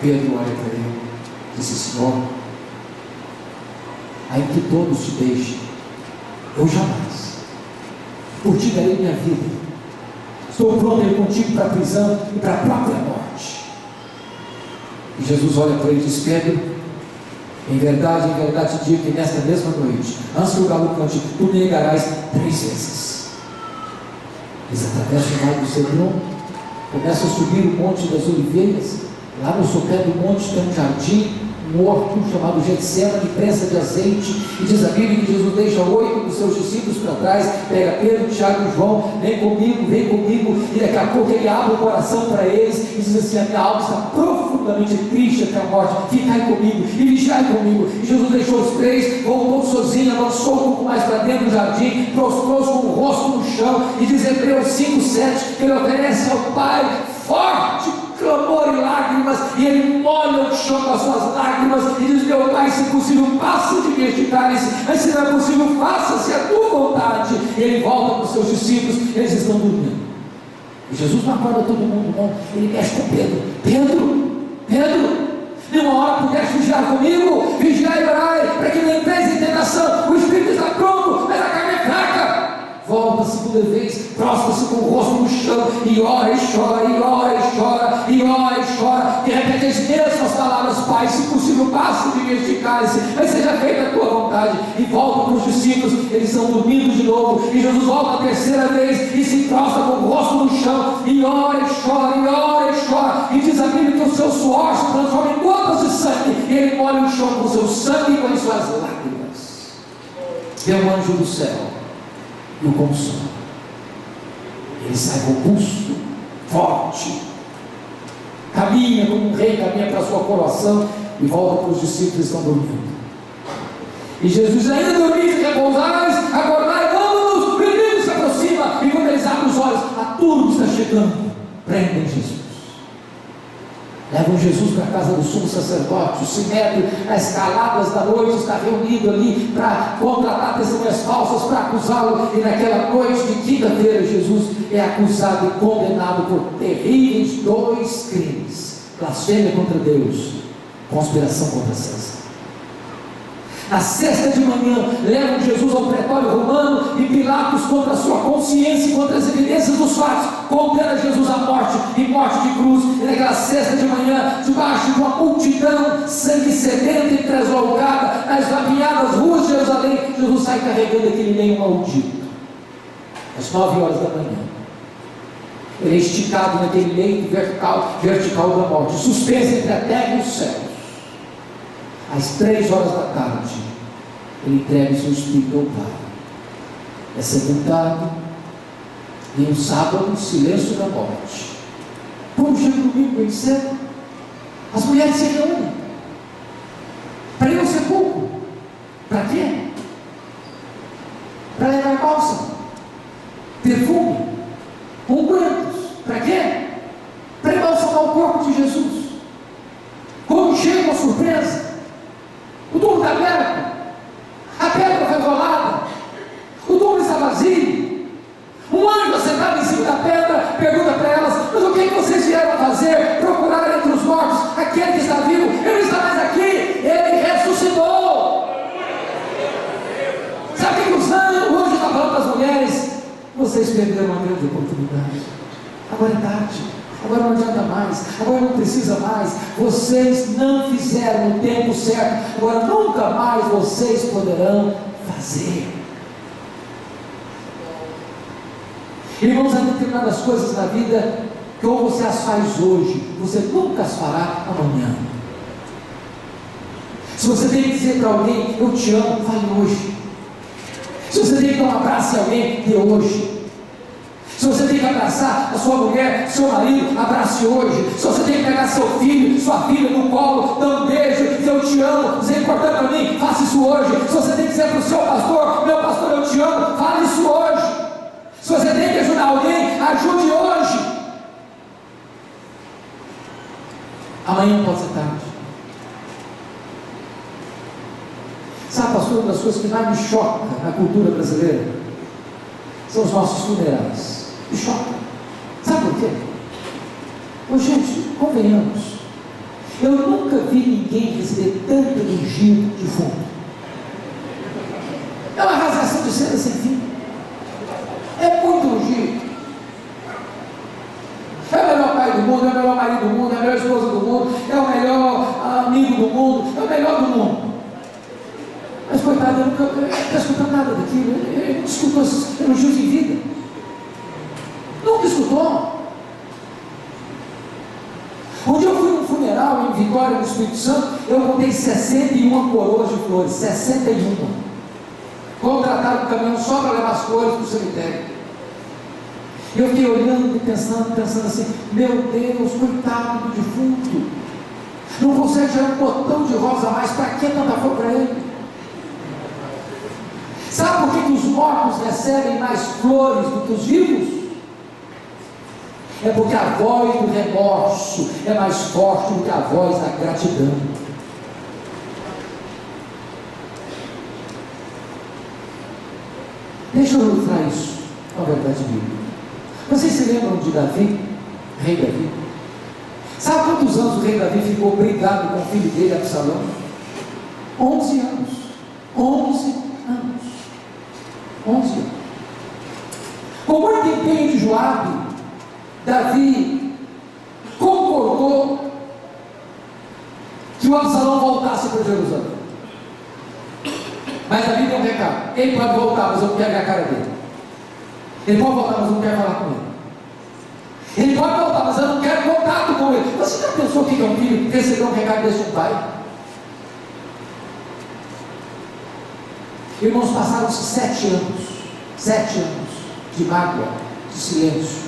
Pedro olha para ele disse: Senhor, ainda que todos te deixem, eu jamais, por ti darei minha vida. Estou pronto a ir contigo para a prisão e para a própria morte. E Jesus olha para ele e diz: Pedro, em verdade, em verdade te digo que nesta mesma noite, antes que o galo cante, tu negarás três vezes. Eles atravessam o vale do Cedron, começam a subir o monte das oliveiras, lá no sopé do monte tem um jardim, um horto chamado de prensa de azeite, e diz a Bíblia que Jesus deixa oito dos seus discípulos para trás, pega Pedro, Tiago e João, vem comigo, vem comigo, e daqui a pouco ele abre o coração para eles e diz assim: a minha alma está profundamente triste até a morte, ficai comigo e vigiai comigo. Jesus deixou os três, voltou sozinho, avançou um pouco mais para dentro do jardim, prostrou-se com o rosto no chão, e diz Hebreus 5, 7, que ele oferece ao Pai forte clamor e lágrimas, e ele molha o chão com as suas lágrimas e diz: Meu Pai, se possível, passa de mim este cálice, mas se não é possível, faça-se a tua vontade. E ele volta para os seus discípulos, eles estão dormindo. E Jesus não acorda todo mundo, não. Ele mexe com Pedro: Pedro, Pedro, nenhuma hora pudeste vigiar comigo, vigiar e orai, para que não entreis em tentação. O Espírito está pronto, mas a carne é fraca volta a segunda vez, prostra-se com o rosto no chão, e ora e chora, e ora e chora, e ora e chora, e repete as mesmas palavras, Pai, se possível, passa de mim este cálice, mas seja feita a tua vontade, e volta para os discípulos, eles estão dormindo de novo, e Jesus volta a terceira vez, e se prostra com o rosto no chão, e ora e chora, e ora e chora, e diz a Bíblia que o seu suor se transforma em gotas de sangue, e ele molha o chão com o seu sangue e com as suas lágrimas. Vê o anjo do céu e o consome. Ele sai robusto, forte, caminha como um rei, caminha para a sua coroação e volta para os discípulos que estão dormindo. E Jesus ainda dormindo, repousais, acordai, vamos, o inimigo se aproxima, e quando eles abrem os olhos, a turma está chegando, prendem Jesus. Levam Jesus para a casa do sumo sacerdote. O sinédrio, nas escaladas da noite, está reunido ali para contratar testemunhas falsas para acusá-lo. E naquela noite de quinta-feira, Jesus é acusado e condenado por terríveis dois crimes: blasfêmia contra Deus, conspiração contra César. Na sexta de manhã, levam Jesus ao pretório romano e Pilatos, contra a sua consciência e contra as evidências dos fatos, condena Jesus à morte e morte de cruz. E naquela sexta de manhã, debaixo de uma multidão, sangue sedenta e tresloucada, nas lapinhadas ruas de Jerusalém, Jesus sai carregando aquele meio maldito. Às nove horas da manhã, ele é esticado naquele leito vertical, vertical da morte, suspenso entre a terra e os céus. Às três horas da tarde, ele entrega seu espírito ao Pai. É sepultado em um sábado, silêncio da morte. Como chega domingo bem cedo, as mulheres se reúnem para ir ao sepulcro. Para quê? Para levar bálsamo, perfume, ungüentos. Para quê? Para embalsamar o corpo de Jesus. Como chega uma surpresa, o túmulo está aberto, a pedra foi rolada, o túmulo está vazio. Um anjo sentado em cima da pedra pergunta para elas: Mas o que, é que vocês vieram fazer? Procurar entre os mortos aquele que está vivo? Ele não está mais aqui, ele ressuscitou. Sabe o que os anjos, o anjo está falando para as mulheres? Vocês perderam uma grande oportunidade. Agora é tarde. Agora não adianta mais. Agora não precisa mais. Vocês não fizeram no tempo certo. Agora nunca mais vocês poderão fazer. Irmãos, há determinadas coisas na vida que ou você as faz hoje, você nunca as fará amanhã. Se você tem que dizer para alguém, eu te amo, fale hoje. Se você tem que dar um abraço em alguém, dê hoje. Se você tem que abraçar a sua mulher, seu marido, abrace hoje. Se você tem que pegar seu filho, sua filha no colo, dê um beijo, eu te amo, isso é importante para mim, faça isso hoje. Se você tem que dizer para o seu pastor, meu pastor, eu te amo, fale isso hoje. Se você tem que ajudar alguém, ajude hoje. Amanhã pode ser tarde. Sabe, pastor, uma das coisas que mais me choca na cultura brasileira são os nossos funerais. Me choca. Sabe por quê? Ô, gente, convenhamos. Eu nunca vi ninguém receber tanto elogio de fundo. É uma rasgação de seda sem fim. É muito elogio. É o melhor pai do mundo, é o melhor marido do mundo, é a melhor esposa do mundo, é o melhor amigo do mundo, é o melhor do mundo. Mas coitado, ele nunca está escutando nada daquilo, ele, não escutou elogios em vida. Nunca escutou. Dia eu fui num funeral em Vitória, no Espírito Santo, eu contei 61 coroas de flores, 61. Contrataram um caminhão só para levar as flores para o cemitério. Eu fiquei olhando e pensando, pensando assim, meu Deus, coitado do defunto. Não consegue tirar um botão de rosa mais, para que tanta flor para ele? Sabe por que, que os mortos recebem mais flores do que os vivos? É porque a voz do remorso é mais forte do que a voz da gratidão. Deixa eu ilustrar isso com a verdade bíblica. Vocês se lembram de Davi, rei Davi? Sabe quantos anos o rei Davi ficou brigado com o filho dele, Absalão? 11 anos. 11 anos. 11 anos. Com muito empenho de Joabe, Davi concordou que o Absalão voltasse para Jerusalém. Mas Davi deu um recado: ele pode voltar, mas eu não quero ver a cara dele. Ele pode voltar, mas eu não quero falar com ele. Ele pode voltar, mas eu não quero contato com ele. Você já pensou que é um filho receber um recado desse de pai? Irmãos, passaram-se sete anos, sete anos de mágoa, de silêncio.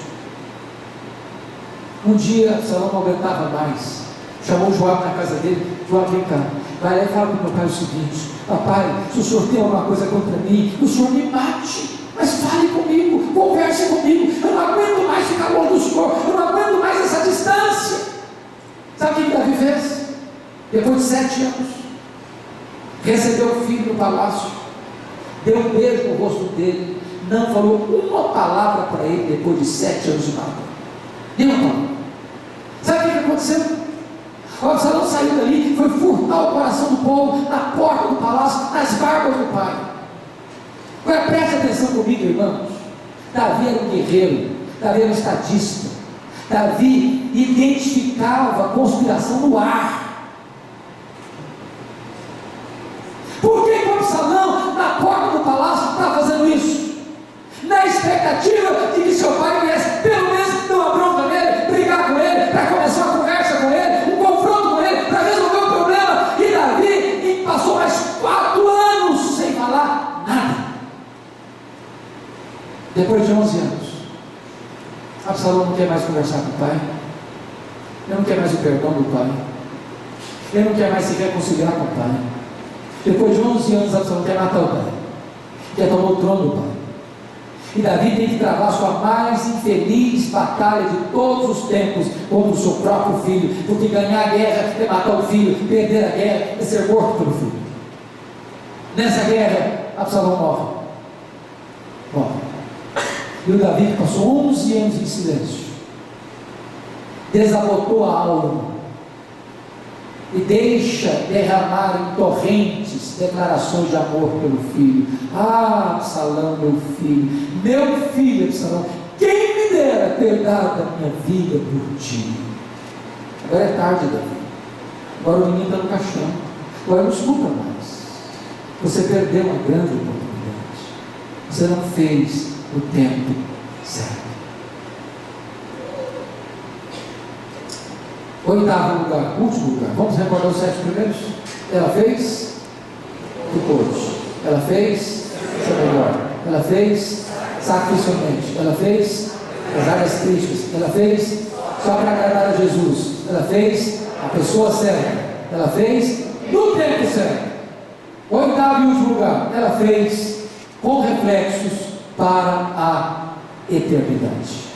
Um dia, Salão não aguentava mais. Chamou Joab na casa dele, Joab, vem cá, vai lá e fala para o meu pai o seguinte, papai, se o senhor tem alguma coisa contra mim, o senhor me mate, mas fale comigo, converse comigo, eu não aguento mais ficar longe do senhor, eu não aguento mais essa distância. Sabe o que Davi fez? Depois de sete anos, recebeu o filho no palácio, deu um beijo no rosto dele, não falou uma palavra para ele depois de sete anos de mágoa. Nenhuma. Sabe o que aconteceu? O Absalão saiu dali, foi furtar o coração do povo na porta do palácio, nas barbas do pai. Agora preste atenção comigo, irmãos. Davi era um guerreiro, Davi era um estadista. Davi identificava a conspiração no ar. Por que o Absalão, na porta do palácio, está fazendo isso? Na expectativa de que seu pai viesse pelo menos dar uma bronca nele, brigar com ele, para começar uma conversa com ele, um confronto com ele, para resolver o problema. E Davi passou mais quatro anos sem falar nada. Depois de 11 anos, Absalão não quer mais conversar com o pai, ele não quer mais o perdão do pai, ele não quer mais se reconciliar com o pai. Depois de 11 anos, Absalão quer matar o pai, quer tomar o trono do pai. E Davi tem que travar sua mais infeliz batalha de todos os tempos contra o seu próprio filho, porque ganhar a guerra é matar o filho, perder a guerra é ser morto pelo filho. Nessa guerra, Absalão morre. Morre. E o Davi passou 11 anos em silêncio, desabotou a alma e deixa derramar em torrentes declarações de amor pelo filho. Ah, Absalão, meu filho, meu filho, Absalão, quem me dera ter dado a minha vida por ti? Agora é tarde, Davi. Agora o menino está no caixão. Agora não escuta mais. Você perdeu uma grande oportunidade. Você não fez o tempo certo. Oitavo lugar, último lugar. Vamos recordar os sete primeiros? Ela fez depois. Ela fez melhor. Ela fez sacrificialmente. Ela fez as áreas críticas. Ela fez só para agradar a Jesus. Ela fez a pessoa certa. Ela fez no tempo certo. Oitavo e último lugar. Ela fez com reflexos para a eternidade.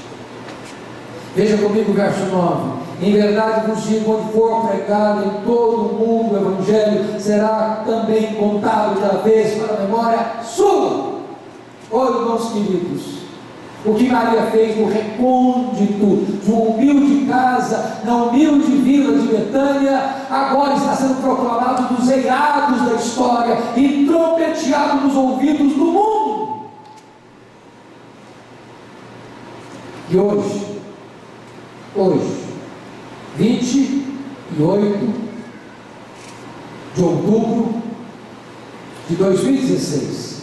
Veja comigo o verso 9. Em verdade vos digo, onde for pregado em todo o mundo o Evangelho, será também contado outra vez para a memória sua. Olha, irmãos queridos, o que Maria fez no recôndito de uma humilde casa, na humilde vila de Betânia, agora está sendo proclamado dos eirados da história e trompeteado nos ouvidos do mundo. E hoje, hoje, 28 de outubro de 2016,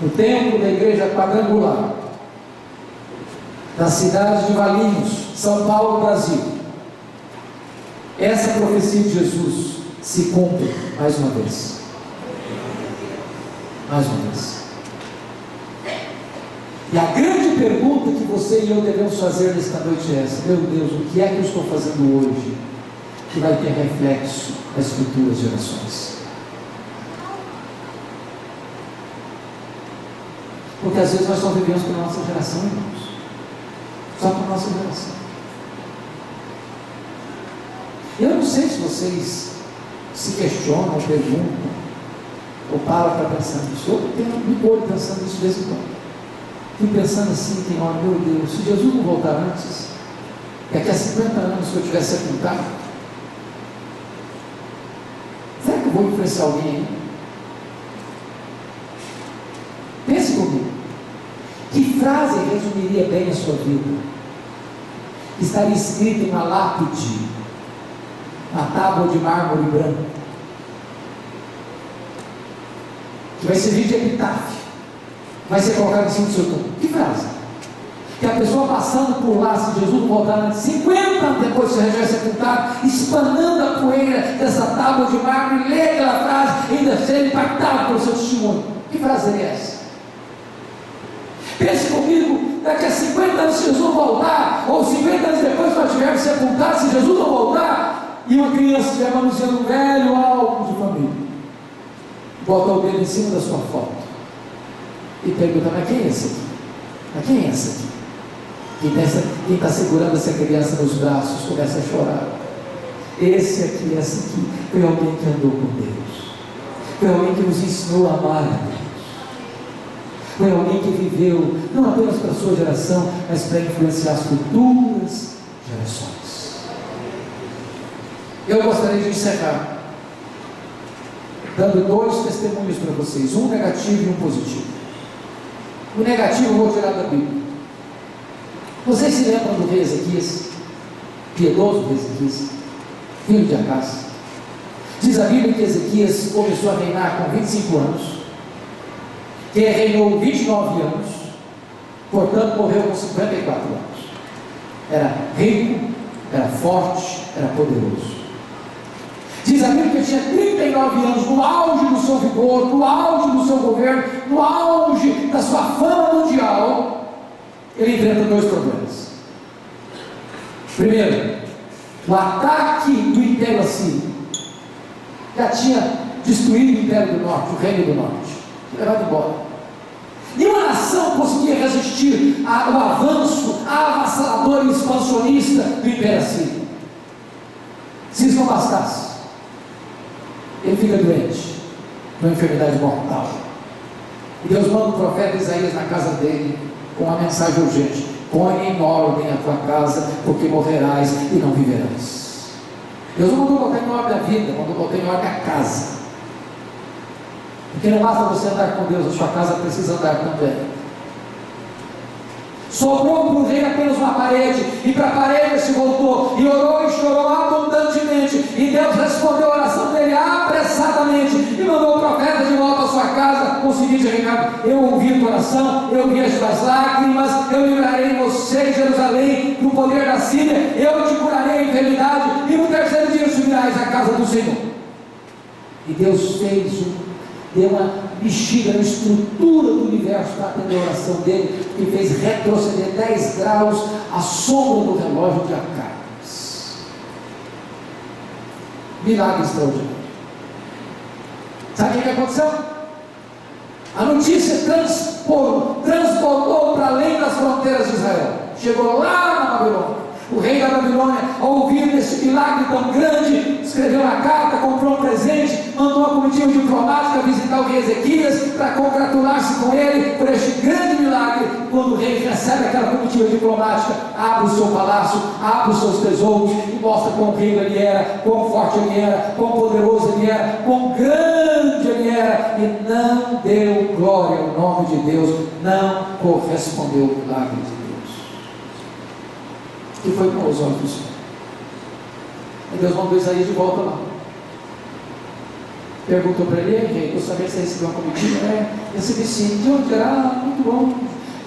no templo da igreja quadrangular, da cidade de Valinhos, São Paulo, Brasil. Essa profecia de Jesus se cumpre mais uma vez. Mais uma vez. E a grande pergunta que você e eu devemos fazer nesta noite é essa: meu Deus, o que é que eu estou fazendo hoje que vai ter reflexo nas futuras gerações? Porque às vezes nós só vivemos para a nossa geração, irmãos. Só para a nossa geração. Eu não sei se vocês se questionam, perguntam, ou param para pensar nisso. Eu tenho me olho pensando nisso de vez em quando. Fico pensando assim, tem hora, meu Deus, se Jesus não voltar antes, daqui a 50 anos que eu tivesse sepultado, será que eu vou influenciar alguém aí? Pense comigo. Que frase resumiria bem a sua vida? Estaria escrita em uma lápide, na tábua de mármore branco, que vai servir de epitáfio vai ser colocado em cima do seu túmulo. Que frase? Que a pessoa passando por lá, se Jesus voltar antes, 50 anos depois que você vai sepultado, espanando a poeira dessa tábua de mármore, lê aquela frase ainda ser impactado pelo seu testemunho. Que frase é essa? Pense comigo, daqui a 50 anos, se Jesus voltar, ou 50 anos depois nós estivermos sepultados, se Jesus não voltar, e uma criança estiver manuseando um velho álbum de família, bota o dedo em cima da sua foto e pergunta, mas quem é esse aqui? Mas quem é esse aqui? Quem está segurando essa criança nos braços começa a chorar. Esse aqui, essa aqui, foi alguém que andou com Deus. Foi alguém que nos ensinou a amar a Deus. Foi alguém que viveu, não apenas para a sua geração, mas para influenciar as futuras gerações. Eu gostaria de encerrar dando dois testemunhos para vocês, um negativo e um positivo. O negativo eu vou tirar da Bíblia. Vocês se lembram do rei Ezequias? Piedoso rei Ezequias, filho de Acas. Diz a Bíblia que Ezequias começou a reinar com 25 anos, que reinou 29 anos, portanto morreu com 54 anos. Era rico, era forte, era poderoso. Diz a Bíblia que tinha 39 anos, no auge do seu vigor, no auge do seu governo, no auge da sua fama mundial, ele enfrenta dois problemas. Primeiro, o ataque do Império Assírio já tinha destruído o Império do Norte, o Reino do Norte, levado embora. Nenhuma nação conseguia resistir ao avanço avassalador e expansionista do Império Assírio. Se isso não bastasse, ele fica doente, uma enfermidade mortal. E Deus manda o profeta Isaías na casa dele com uma mensagem urgente: põe em ordem a tua casa, porque morrerás e não viverás. Deus não mandou botar em ordem a vida, mandou botar em ordem a casa. Porque não basta você andar com Deus, a sua casa precisa andar também. Sobrou para o rei apenas uma parede, e para a parede se voltou, e orou e chorou abundantemente. E Deus respondeu a oração dele apressadamente, e mandou o profeta de volta à sua casa com o seguinte recado: Eu ouvi a tua oração, eu vi as tuas lágrimas, eu livrarei você, Jerusalém, do poder da Síria, eu te curarei a enfermidade, e no terceiro dia subirás à casa do Senhor. E Deus fez um deu uma bexiga na estrutura do universo para atender a oração dele, que fez retroceder 10 graus a sombra do relógio de Acabes. Milagre extraordinário. Sabe o que aconteceu? A notícia transportou, transportou para além das fronteiras de Israel. Chegou lá na Babilônia. O rei da Babilônia, ao ouvir desse milagre tão grande, escreveu uma carta, comprou um presente, mandou uma comitiva diplomática visitar o rei Ezequias para congratular-se com ele por este grande milagre. Quando o rei recebe aquela comitiva diplomática, abre o seu palácio, abre os seus tesouros e mostra quão rico ele era, quão forte ele era, quão poderoso ele era, quão grande ele era, e não deu glória ao nome de Deus, não correspondeu ao milagre de Deus que foi com os olhos do Senhor. E Deus mandou Isaías de volta lá. Perguntou para ele, rei, eu sabia que você recebeu uma comitiva? É, recebi sim. De onde era? Ah, muito bom.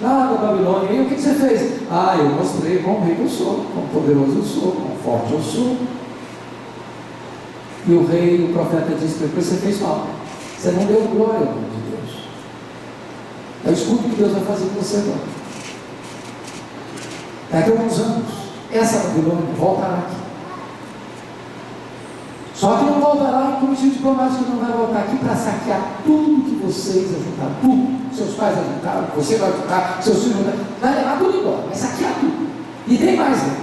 Lá da Babilônia. E o que você fez? Ah, eu mostrei quão rico eu sou, quão poderoso eu sou, quão forte eu sou. E o rei, o profeta disse para ele, você fez mal. Você não deu glória ao nome de Deus. Eu escuto o que Deus vai fazer com você agora. Daqui a alguns anos, essa Babilônia voltará aqui. Só que não voltará com o diplomático, não vai voltar aqui para saquear tudo que vocês ajuntaram, tudo. Seus pais ajuntaram, você vai ajuntar, seus filhos vai, vai levar tudo embora, vai saquear tudo. E tem mais, né?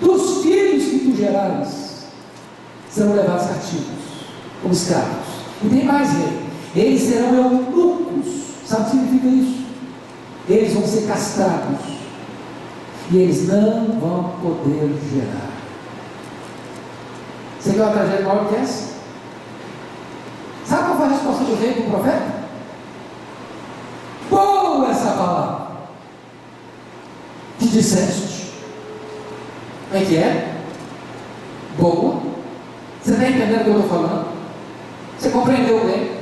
Dos filhos que tu gerares serão levados cativos, como escravos. E tem mais, rei. Eles serão eunucos. Sabe o que significa isso? Eles vão ser castrados e eles não vão poder gerar. Você quer uma tragédia maior que essa? Sabe qual foi a resposta do rei para o profeta? Boa essa palavra que disseste. Como é que é? Boa. Você está entendendo o que eu estou falando? Você compreendeu bem?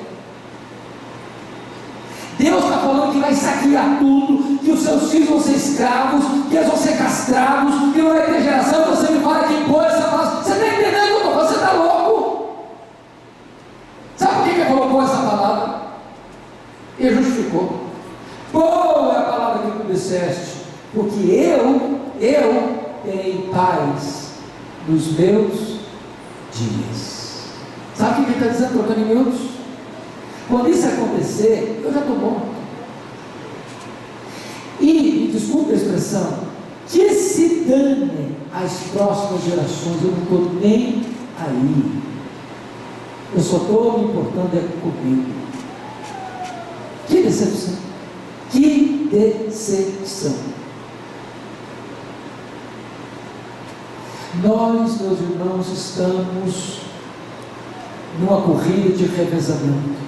Deus está falando que vai saquear tudo, que os seus filhos vão ser escravos, que eles vão ser castrados, que não vai ter geração, você me fala essa palavra. Você está entendendo o que eu estou? Você está louco? Sabe por que ele colocou essa palavra? Ele justificou. Boa é a palavra que tu disseste, porque eu, eu terei paz nos meus dias. Sabe o que ele está dizendo, trocando em minutos? Quando isso acontecer, eu já estou morto. E, desculpe a expressão, que se dane as próximas gerações, eu não estou nem aí. Eu só estou me importando é comigo. Que decepção! Que decepção! Nós, meus irmãos, estamos numa corrida de revezamento.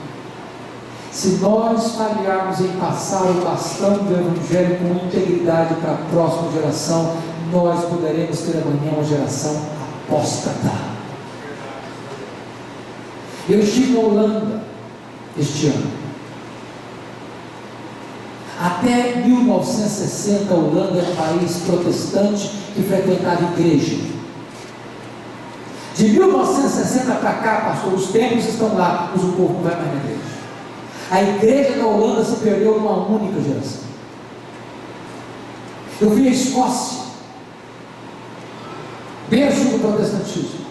Se nós falharmos em passar o bastão do Evangelho com integridade para a próxima geração, nós poderemos ter amanhã uma geração apóstata. Eu estive na Holanda este ano. Até 1960, a Holanda era um país protestante que frequentava igreja. De 1960 para cá, pastor, os templos estão lá, mas o povo vai mais na igreja. A igreja da Holanda se perdeu numa única geração. Eu vi a Escócia, berço do protestantismo.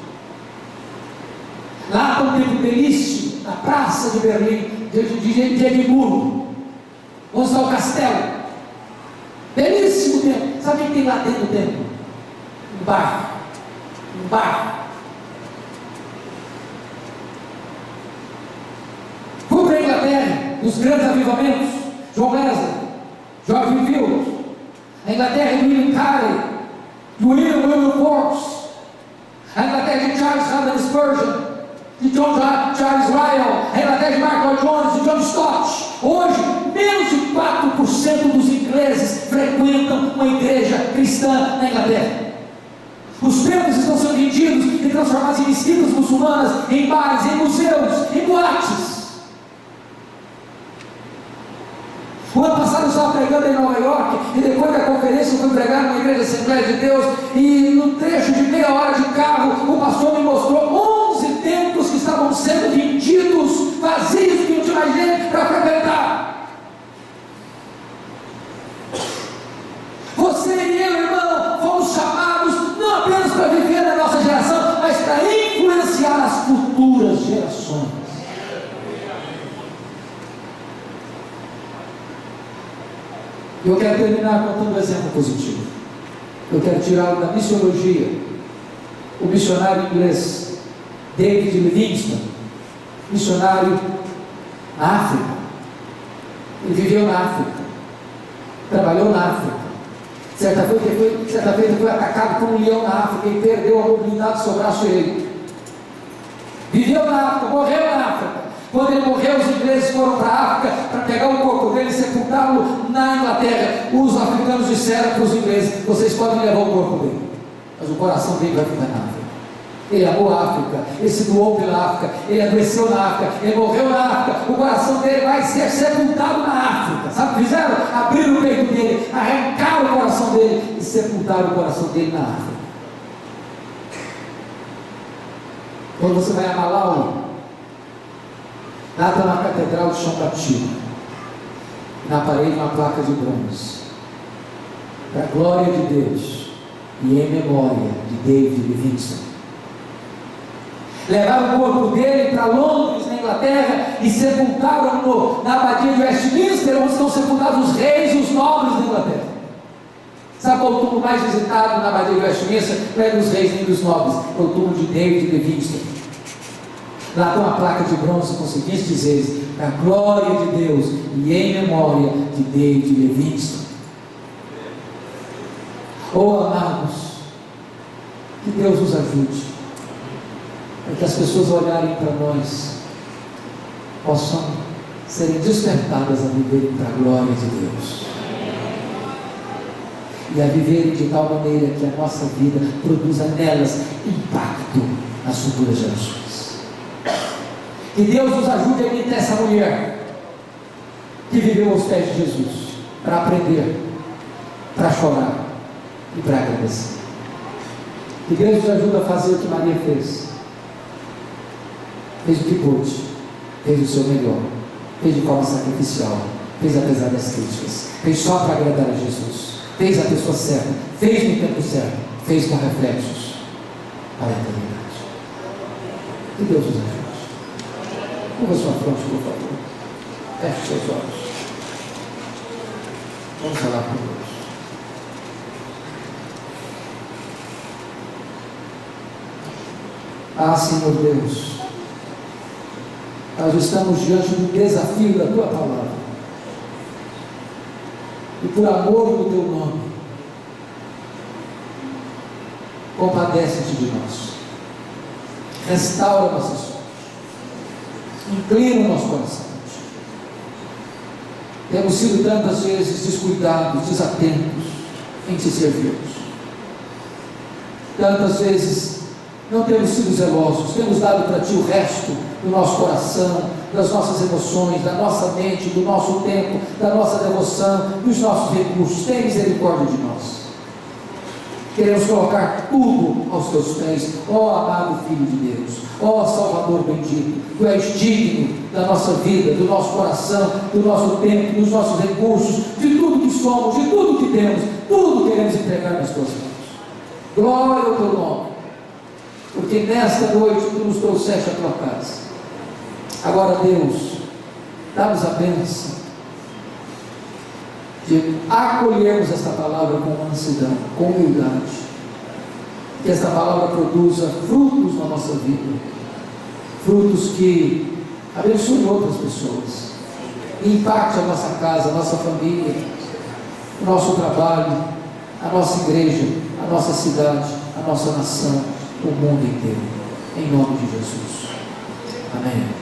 Lá um templo belíssimo, na praça de Berlim, de, de, de Edimburgo, onde está o castelo. Belíssimo templo. Sabe o que tem lá dentro do templo? Um bar. Um bar. Os grandes avivamentos, João Wesley, George Whitfield, a Inglaterra de William Carey, William Wilberforce, a Inglaterra de Charles Haddon Spurgeon, de John Charles Ryle, a Inglaterra de Mark Jones, de John Stott. Hoje, menos de 4% dos ingleses frequentam uma igreja cristã na Inglaterra. Os templos estão sendo vendidos e transformados em mesquitas muçulmanas, em bares, em museus, em boates. O ano passado eu estava pregando em Nova York e depois da conferência eu fui pregar numa igreja Assembleia de Deus e no trecho de meia hora de carro o pastor me mostrou 11 templos que estavam sendo vendidos, vazios, que não tinha mais gente para frequentar. Você e eu, irmão, fomos chamados não apenas para viver na nossa geração, mas para influenciar as futuras gerações. Eu quero terminar contando um exemplo positivo. Eu quero tirá-lo da missiologia. O missionário inglês David Livingstone, missionário na África. Ele viveu na África, trabalhou na África. Certa vez ele foi, certa vez ele foi atacado por um leão na África e perdeu a mobilidade do seu braço direito. Viveu na África, morreu na África. Quando ele morreu, os ingleses foram para a África para pegar o corpo dele e sepultá-lo na Inglaterra. Os africanos disseram para os ingleses: vocês podem levar o corpo dele, mas o coração dele vai ficar na África. Ele amou a África, ele se doou pela África, ele adoeceu na África, ele morreu na África, o coração dele vai ser sepultado na África. Sabe o que fizeram? Abriram o peito dele, arrancaram o coração dele e sepultaram o coração dele na África. Quando você vai a Malawi, Está uma catedral de chão batido. Na parede uma placa de bronze. Para a glória de Deus e em memória de David Livingstone. Levaram o corpo dele para Londres, na Inglaterra, e sepultaram no, na abadia de Westminster, onde estão sepultados os reis e os nobres da Inglaterra. Sabe qual o túmulo mais visitado na abadia de Westminster? Não é dos reis nem dos nobres, é o túmulo de David Livingstone. Lá tem uma placa de bronze com os seguintes dizeres: para a glória de Deus e em memória de David Levinston. Oh, amados, que Deus nos ajude, para que as pessoas olharem para nós, possam serem despertadas a viverem para a glória de Deus. E a viverem de tal maneira que a nossa vida produza nelas impacto nas futuras gerações. Que Deus nos ajude a imitar essa mulher que viveu aos pés de Jesus para aprender, para chorar e para agradecer. Que Deus nos ajude a fazer o que Maria fez. Fez o que pôde, fez o seu melhor, fez de forma sacrificial, fez apesar das críticas, fez só para agradar a Jesus, fez a pessoa certa, fez no tempo certo, fez com reflexos para a eternidade. Que Deus nos ajude. Curva sua fronte, por favor. Feche seus olhos. Vamos falar com Deus. Ah, Senhor Deus, nós estamos diante do desafio da tua palavra. E por amor do teu nome, compadece-te de nós. Restaura nossas Inclina o nosso coração. Temos sido tantas vezes descuidados, desatentos em te servirmos. Tantas vezes não temos sido zelosos, temos dado para ti o resto do nosso coração, das nossas emoções, da nossa mente, do nosso tempo, da nossa devoção, dos nossos recursos. Tem misericórdia de nós. Queremos colocar tudo aos teus pés, ó amado Filho de Deus, ó Salvador bendito. Tu és digno da nossa vida, do nosso coração, do nosso tempo, dos nossos recursos, de tudo que somos, de tudo que temos, tudo queremos entregar nas tuas mãos. Glória ao teu nome, porque nesta noite tu nos trouxeste a tua casa. Agora, Deus, dá-nos a bênção de acolhermos esta palavra com mansidão, com humildade. Que esta palavra produza frutos na nossa vida, frutos que abençoem outras pessoas, impacte a nossa casa, a nossa família, o nosso trabalho, a nossa igreja, a nossa cidade, a nossa nação, o mundo inteiro. Em nome de Jesus. Amém.